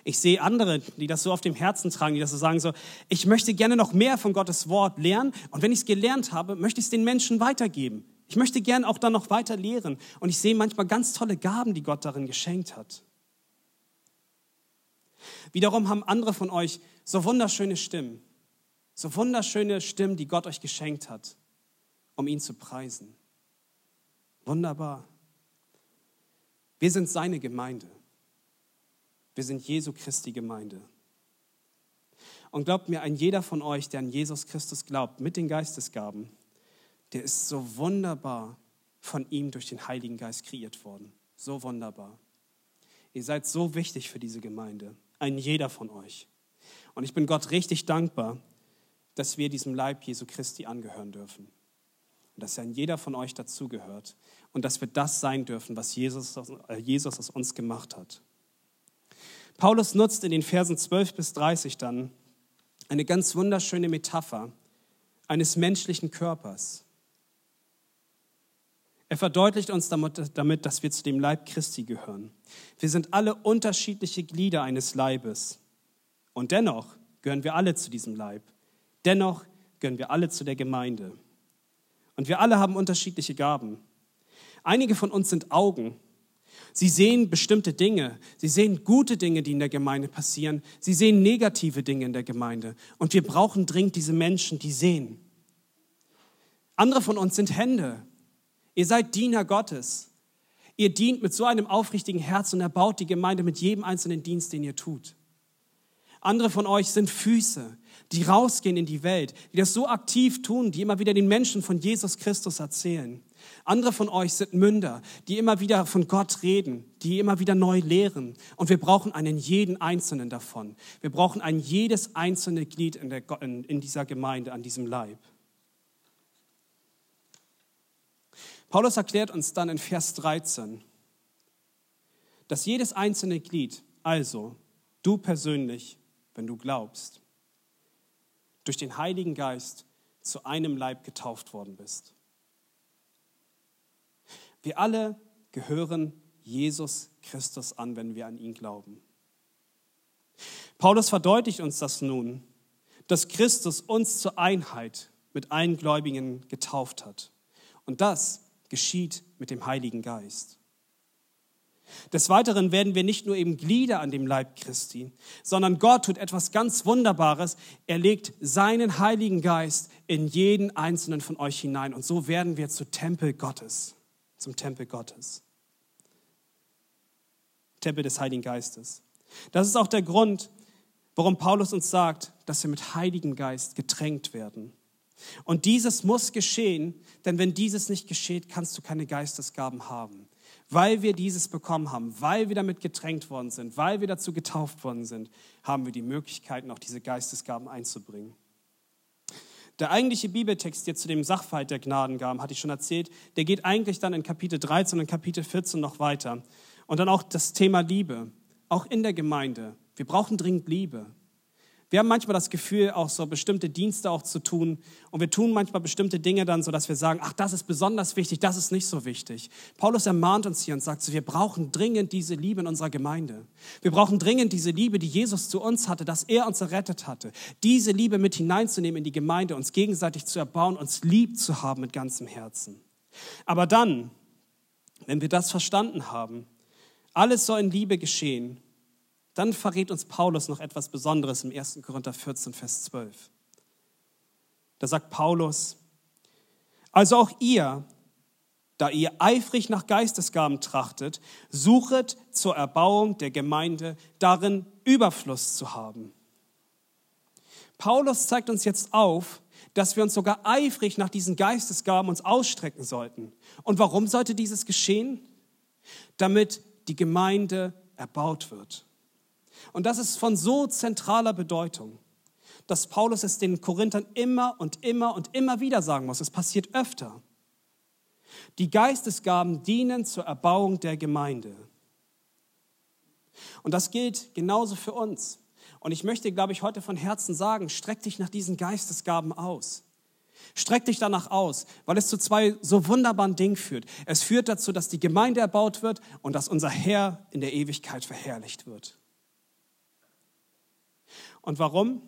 Speaker 1: Ich sehe andere, die das so auf dem Herzen tragen, die das so sagen, so, ich möchte gerne noch mehr von Gottes Wort lernen und wenn ich es gelernt habe, möchte ich es den Menschen weitergeben. Ich möchte gerne auch dann noch weiter lehren und ich sehe manchmal ganz tolle Gaben, die Gott darin geschenkt hat. Wiederum haben andere von euch so wunderschöne Stimmen, so wunderschöne Stimmen, die Gott euch geschenkt hat, um ihn zu preisen. Wunderbar. Wir sind seine Gemeinde. Wir sind Jesu Christi Gemeinde. Und glaubt mir, ein jeder von euch, der an Jesus Christus glaubt, mit den Geistesgaben, der ist so wunderbar von ihm durch den Heiligen Geist kreiert worden. So wunderbar. Ihr seid so wichtig für diese Gemeinde. Ein jeder von euch. Und ich bin Gott richtig dankbar, dass wir diesem Leib Jesu Christi angehören dürfen. Und dass ein jeder von euch dazugehört und dass wir das sein dürfen, was Jesus, äh, Jesus aus uns gemacht hat. Paulus nutzt in den Versen 12 bis 30 dann eine ganz wunderschöne Metapher eines menschlichen Körpers. Er verdeutlicht uns damit, dass wir zu dem Leib Christi gehören. Wir sind alle unterschiedliche Glieder eines Leibes. Und dennoch gehören wir alle zu diesem Leib. Dennoch gehören wir alle zu der Gemeinde. Und wir alle haben unterschiedliche Gaben. Einige von uns sind Augen. Sie sehen bestimmte Dinge. Sie sehen gute Dinge, die in der Gemeinde passieren. Sie sehen negative Dinge in der Gemeinde. Und wir brauchen dringend diese Menschen, die sehen. Andere von uns sind Hände. Ihr seid Diener Gottes. Ihr dient mit so einem aufrichtigen Herz und erbaut die Gemeinde mit jedem einzelnen Dienst, den ihr tut. Andere von euch sind Füße, die rausgehen in die Welt, die das so aktiv tun, die immer wieder den Menschen von Jesus Christus erzählen. Andere von euch sind Münder, die immer wieder von Gott reden, die immer wieder neu lehren. Und wir brauchen einen jeden einzelnen davon. Wir brauchen ein jedes einzelne Glied in, der, in, in dieser Gemeinde, an diesem Leib. Paulus erklärt uns dann in Vers 13, dass jedes einzelne Glied, also du persönlich, wenn du glaubst, durch den Heiligen Geist zu einem Leib getauft worden bist. Wir alle gehören Jesus Christus an, wenn wir an ihn glauben. Paulus verdeutlicht uns das nun, dass Christus uns zur Einheit mit allen Gläubigen getauft hat. Und das geschieht mit dem Heiligen Geist. Des Weiteren werden wir nicht nur eben Glieder an dem Leib Christi, sondern Gott tut etwas ganz Wunderbares. Er legt seinen Heiligen Geist in jeden einzelnen von euch hinein. Und so werden wir zu Tempel Gottes zum Tempel Gottes. Tempel des Heiligen Geistes. Das ist auch der Grund, warum Paulus uns sagt, dass wir mit Heiligen Geist getränkt werden. Und dieses muss geschehen, denn wenn dieses nicht geschieht, kannst du keine Geistesgaben haben. Weil wir dieses bekommen haben, weil wir damit getränkt worden sind, weil wir dazu getauft worden sind, haben wir die Möglichkeiten, auch diese Geistesgaben einzubringen. Der eigentliche Bibeltext jetzt zu dem Sachverhalt der Gnadengaben, hatte ich schon erzählt, der geht eigentlich dann in Kapitel 13 und Kapitel 14 noch weiter. Und dann auch das Thema Liebe, auch in der Gemeinde. Wir brauchen dringend Liebe. Wir haben manchmal das Gefühl, auch so bestimmte Dienste auch zu tun. Und wir tun manchmal bestimmte Dinge dann so, dass wir sagen, ach, das ist besonders wichtig, das ist nicht so wichtig. Paulus ermahnt uns hier und sagt so, wir brauchen dringend diese Liebe in unserer Gemeinde. Wir brauchen dringend diese Liebe, die Jesus zu uns hatte, dass er uns errettet hatte. Diese Liebe mit hineinzunehmen in die Gemeinde, uns gegenseitig zu erbauen, uns lieb zu haben mit ganzem Herzen. Aber dann, wenn wir das verstanden haben, alles soll in Liebe geschehen, dann verrät uns Paulus noch etwas Besonderes im 1. Korinther 14, Vers 12. Da sagt Paulus, also auch ihr, da ihr eifrig nach Geistesgaben trachtet, suchet zur Erbauung der Gemeinde darin Überfluss zu haben. Paulus zeigt uns jetzt auf, dass wir uns sogar eifrig nach diesen Geistesgaben uns ausstrecken sollten. Und warum sollte dieses geschehen? Damit die Gemeinde erbaut wird. Und das ist von so zentraler Bedeutung, dass Paulus es den Korinthern immer und immer und immer wieder sagen muss. Es passiert öfter. Die Geistesgaben dienen zur Erbauung der Gemeinde. Und das gilt genauso für uns. Und ich möchte, glaube ich, heute von Herzen sagen, streck dich nach diesen Geistesgaben aus. Streck dich danach aus, weil es zu zwei so wunderbaren Dingen führt. Es führt dazu, dass die Gemeinde erbaut wird und dass unser Herr in der Ewigkeit verherrlicht wird. Und warum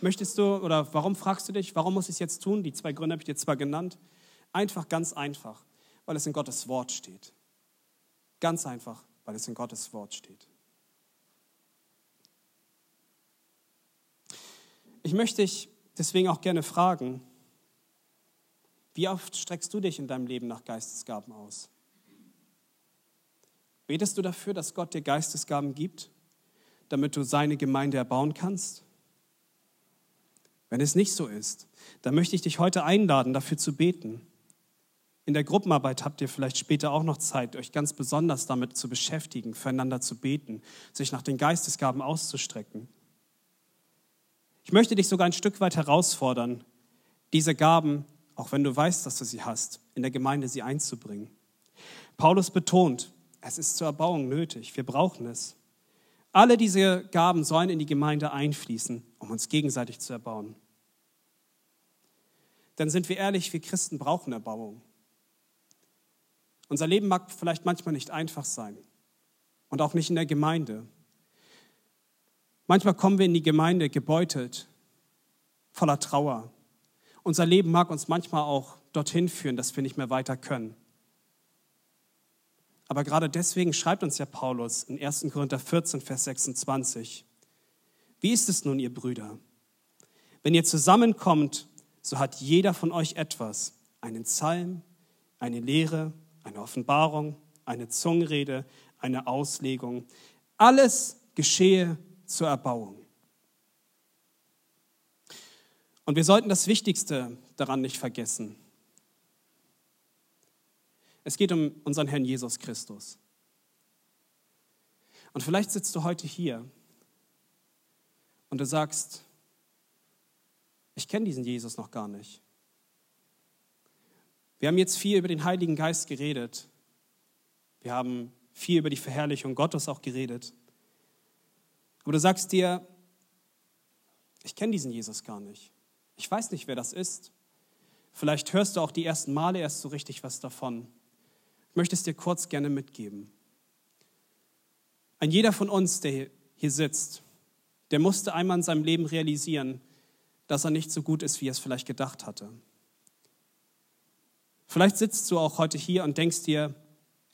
Speaker 1: möchtest du oder warum fragst du dich, warum muss ich es jetzt tun? Die zwei Gründe habe ich dir zwar genannt. Einfach, ganz einfach, weil es in Gottes Wort steht. Ganz einfach, weil es in Gottes Wort steht. Ich möchte dich deswegen auch gerne fragen, wie oft streckst du dich in deinem Leben nach Geistesgaben aus? Betest du dafür, dass Gott dir Geistesgaben gibt? Damit du seine Gemeinde erbauen kannst? Wenn es nicht so ist, dann möchte ich dich heute einladen, dafür zu beten. In der Gruppenarbeit habt ihr vielleicht später auch noch Zeit, euch ganz besonders damit zu beschäftigen, füreinander zu beten, sich nach den Geistesgaben auszustrecken. Ich möchte dich sogar ein Stück weit herausfordern, diese Gaben, auch wenn du weißt, dass du sie hast, in der Gemeinde sie einzubringen. Paulus betont, es ist zur Erbauung nötig, wir brauchen es. Alle diese Gaben sollen in die Gemeinde einfließen, um uns gegenseitig zu erbauen. Dann sind wir ehrlich, wir Christen brauchen Erbauung. Unser Leben mag vielleicht manchmal nicht einfach sein und auch nicht in der Gemeinde. Manchmal kommen wir in die Gemeinde gebeutelt, voller Trauer. Unser Leben mag uns manchmal auch dorthin führen, dass wir nicht mehr weiter können. Aber gerade deswegen schreibt uns ja Paulus in 1. Korinther 14, Vers 26. Wie ist es nun, ihr Brüder? Wenn ihr zusammenkommt, so hat jeder von euch etwas, einen Psalm, eine Lehre, eine Offenbarung, eine Zungenrede, eine Auslegung. Alles geschehe zur Erbauung. Und wir sollten das Wichtigste daran nicht vergessen. Es geht um unseren Herrn Jesus Christus. Und vielleicht sitzt du heute hier und du sagst, ich kenne diesen Jesus noch gar nicht. Wir haben jetzt viel über den Heiligen Geist geredet. Wir haben viel über die Verherrlichung Gottes auch geredet. Aber du sagst dir, ich kenne diesen Jesus gar nicht. Ich weiß nicht, wer das ist. Vielleicht hörst du auch die ersten Male erst so richtig was davon. Möchte es dir kurz gerne mitgeben. Ein jeder von uns, der hier sitzt, der musste einmal in seinem Leben realisieren, dass er nicht so gut ist, wie er es vielleicht gedacht hatte. Vielleicht sitzt du auch heute hier und denkst dir,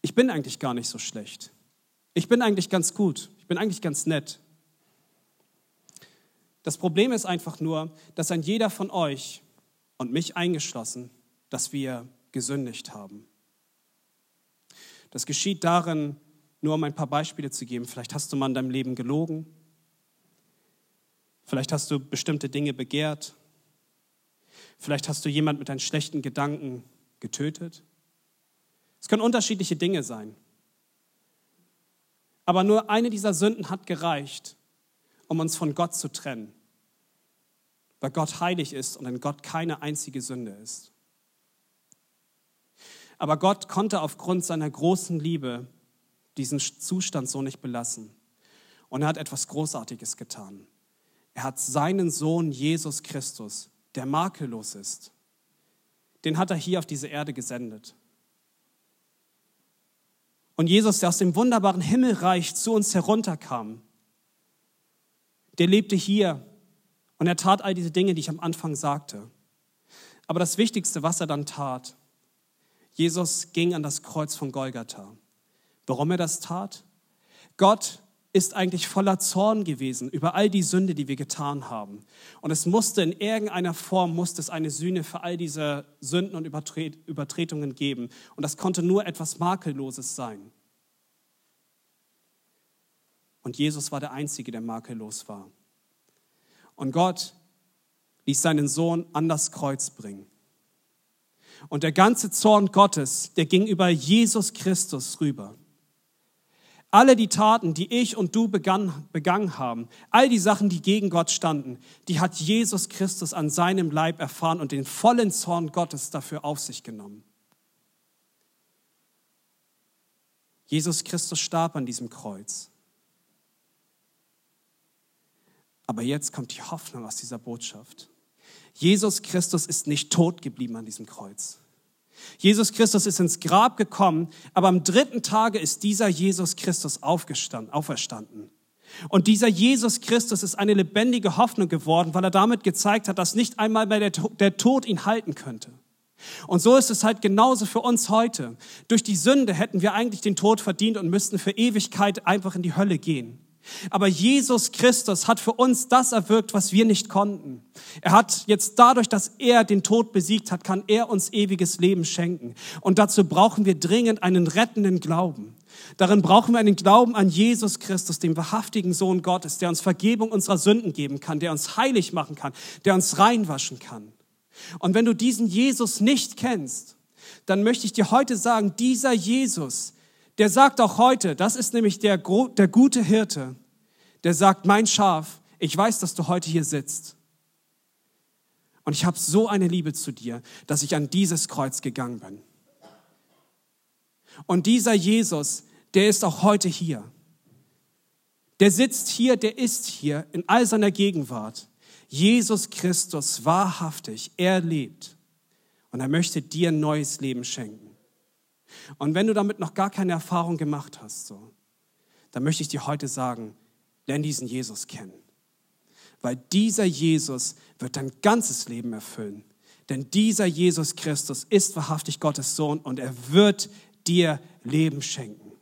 Speaker 1: ich bin eigentlich gar nicht so schlecht. Ich bin eigentlich ganz gut. Ich bin eigentlich ganz nett. Das Problem ist einfach nur, dass ein jeder von euch und mich eingeschlossen, dass wir gesündigt haben. Das geschieht darin, nur um ein paar Beispiele zu geben. Vielleicht hast du mal in deinem Leben gelogen. Vielleicht hast du bestimmte Dinge begehrt. Vielleicht hast du jemand mit deinen schlechten Gedanken getötet. Es können unterschiedliche Dinge sein. Aber nur eine dieser Sünden hat gereicht, um uns von Gott zu trennen, weil Gott heilig ist und in Gott keine einzige Sünde ist. Aber Gott konnte aufgrund seiner großen Liebe diesen Zustand so nicht belassen. Und er hat etwas Großartiges getan. Er hat seinen Sohn Jesus Christus, der makellos ist. Den hat er hier auf diese Erde gesendet. Und Jesus, der aus dem wunderbaren Himmelreich zu uns herunterkam, der lebte hier und er tat all diese Dinge, die ich am Anfang sagte. Aber das Wichtigste, was er dann tat, Jesus ging an das Kreuz von Golgatha. Warum er das tat? Gott ist eigentlich voller Zorn gewesen über all die Sünde, die wir getan haben. Und es musste in irgendeiner Form, musste es eine Sühne für all diese Sünden und Übertretungen geben. Und das konnte nur etwas Makelloses sein. Und Jesus war der Einzige, der makellos war. Und Gott ließ seinen Sohn an das Kreuz bringen. Und der ganze Zorn Gottes, der ging über Jesus Christus rüber. Alle die Taten, die ich und du begann, begangen haben, all die Sachen, die gegen Gott standen, die hat Jesus Christus an seinem Leib erfahren und den vollen Zorn Gottes dafür auf sich genommen. Jesus Christus starb an diesem Kreuz. Aber jetzt kommt die Hoffnung aus dieser Botschaft. Jesus Christus ist nicht tot geblieben an diesem Kreuz. Jesus Christus ist ins Grab gekommen, aber am dritten Tage ist dieser Jesus Christus aufgestanden, auferstanden. Und dieser Jesus Christus ist eine lebendige Hoffnung geworden, weil er damit gezeigt hat, dass nicht einmal mehr der Tod ihn halten könnte. Und so ist es halt genauso für uns heute. Durch die Sünde hätten wir eigentlich den Tod verdient und müssten für Ewigkeit einfach in die Hölle gehen. Aber Jesus Christus hat für uns das erwirkt, was wir nicht konnten. Er hat jetzt dadurch, dass er den Tod besiegt hat, kann er uns ewiges Leben schenken. Und dazu brauchen wir dringend einen rettenden Glauben. Darin brauchen wir einen Glauben an Jesus Christus, den wahrhaftigen Sohn Gottes, der uns Vergebung unserer Sünden geben kann, der uns heilig machen kann, der uns reinwaschen kann. Und wenn du diesen Jesus nicht kennst, dann möchte ich dir heute sagen, dieser Jesus, der sagt auch heute, das ist nämlich der, der gute Hirte, der sagt, mein Schaf, ich weiß, dass du heute hier sitzt. Und ich habe so eine Liebe zu dir, dass ich an dieses Kreuz gegangen bin. Und dieser Jesus, der ist auch heute hier. Der sitzt hier, der ist hier in all seiner Gegenwart. Jesus Christus, wahrhaftig, er lebt. Und er möchte dir ein neues Leben schenken. Und wenn du damit noch gar keine Erfahrung gemacht hast, so, dann möchte ich dir heute sagen, lern diesen Jesus kennen. Weil dieser Jesus wird dein ganzes Leben erfüllen. Denn dieser Jesus Christus ist wahrhaftig Gottes Sohn und er wird dir Leben schenken.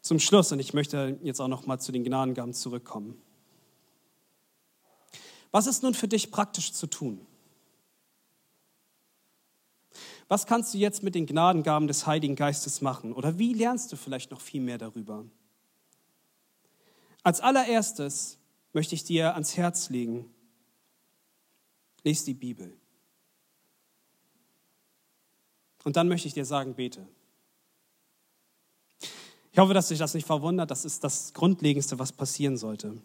Speaker 1: Zum Schluss, und ich möchte jetzt auch noch mal zu den Gnadengaben zurückkommen. Was ist nun für dich praktisch zu tun? Was kannst du jetzt mit den Gnadengaben des Heiligen Geistes machen? Oder wie lernst du vielleicht noch viel mehr darüber? Als allererstes möchte ich dir ans Herz legen, lest die Bibel. Und dann möchte ich dir sagen, bete. Ich hoffe, dass dich das nicht verwundert. Das ist das Grundlegendste, was passieren sollte.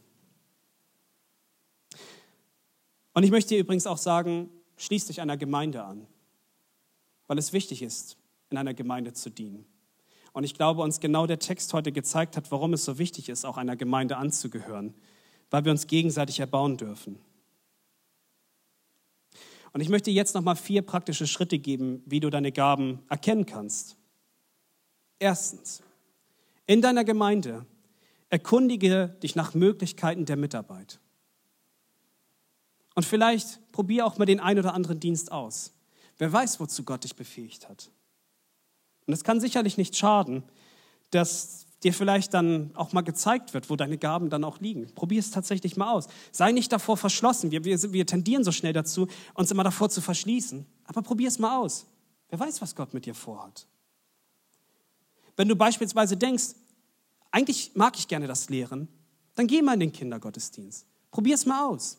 Speaker 1: Und ich möchte dir übrigens auch sagen, schließ dich einer Gemeinde an, weil es wichtig ist, in einer Gemeinde zu dienen. Und ich glaube, uns genau der Text heute gezeigt hat, warum es so wichtig ist, auch einer Gemeinde anzugehören, weil wir uns gegenseitig erbauen dürfen. Und ich möchte jetzt noch mal vier praktische Schritte geben, wie du deine Gaben erkennen kannst. Erstens, in deiner Gemeinde erkundige dich nach Möglichkeiten der Mitarbeit. Und vielleicht probier auch mal den einen oder anderen Dienst aus. Wer weiß, wozu Gott dich befähigt hat. Und es kann sicherlich nicht schaden, dass dir vielleicht dann auch mal gezeigt wird, wo deine Gaben dann auch liegen. Probier es tatsächlich mal aus. Sei nicht davor verschlossen. Wir, wir, wir tendieren so schnell dazu, uns immer davor zu verschließen. Aber probier es mal aus. Wer weiß, was Gott mit dir vorhat. Wenn du beispielsweise denkst, eigentlich mag ich gerne das Lehren, dann geh mal in den Kindergottesdienst. Probier es mal aus.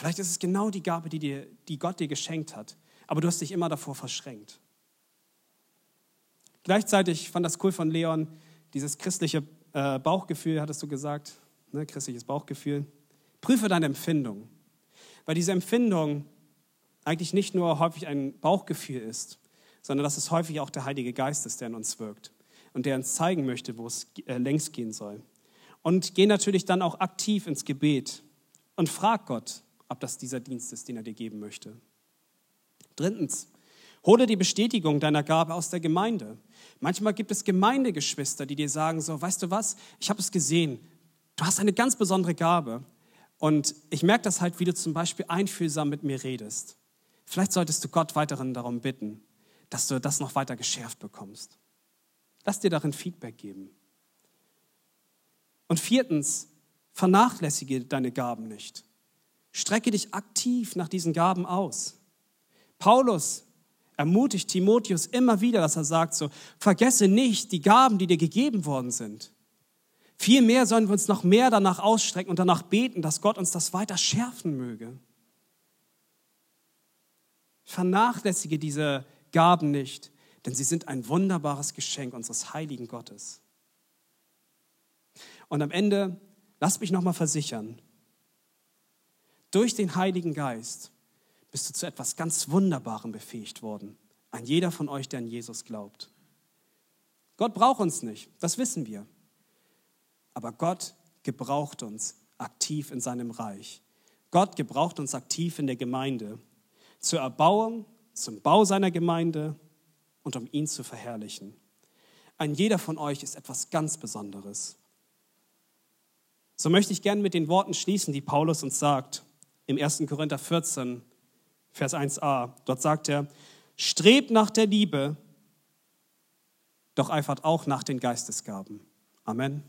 Speaker 1: Vielleicht ist es genau die Gabe, die, dir, die Gott dir geschenkt hat, aber du hast dich immer davor verschränkt. Gleichzeitig fand das cool von Leon, dieses christliche äh, Bauchgefühl, hattest du gesagt, ne, christliches Bauchgefühl. Prüfe deine Empfindung, weil diese Empfindung eigentlich nicht nur häufig ein Bauchgefühl ist, sondern dass es häufig auch der Heilige Geist ist, der in uns wirkt. und der uns zeigen möchte, wo es äh, längst gehen soll. Und geh natürlich dann auch aktiv ins Gebet und frag Gott, ob das dieser Dienst ist, den er dir geben möchte. Drittens, hole die Bestätigung deiner Gabe aus der Gemeinde. Manchmal gibt es Gemeindegeschwister, die dir sagen so, weißt du was, ich habe es gesehen, du hast eine ganz besondere Gabe und ich merke das halt, wie du zum Beispiel einfühlsam mit mir redest. Vielleicht solltest du Gott weiterhin darum bitten, dass du das noch weiter geschärft bekommst. Lass dir darin Feedback geben. Und viertens, vernachlässige deine Gaben nicht. Strecke dich aktiv nach diesen Gaben aus. Paulus ermutigt Timotheus immer wieder, dass er sagt so, vergesse nicht die Gaben, die dir gegeben worden sind. Vielmehr sollen wir uns noch mehr danach ausstrecken und danach beten, dass Gott uns das weiter schärfen möge. Vernachlässige diese Gaben nicht, denn sie sind ein wunderbares Geschenk unseres heiligen Gottes. Und am Ende, lasst mich nochmal versichern, durch den Heiligen Geist bist du zu etwas ganz Wunderbarem befähigt worden. Ein jeder von euch, der an Jesus glaubt. Gott braucht uns nicht, das wissen wir. Aber Gott gebraucht uns aktiv in seinem Reich. Gott gebraucht uns aktiv in der Gemeinde zur Erbauung, zum Bau seiner Gemeinde und um ihn zu verherrlichen. Ein jeder von euch ist etwas ganz Besonderes. So möchte ich gerne mit den Worten schließen, die Paulus uns sagt im 1. Korinther 14, Vers 1a. Dort sagt er, strebt nach der Liebe, doch eifert auch nach den Geistesgaben. Amen.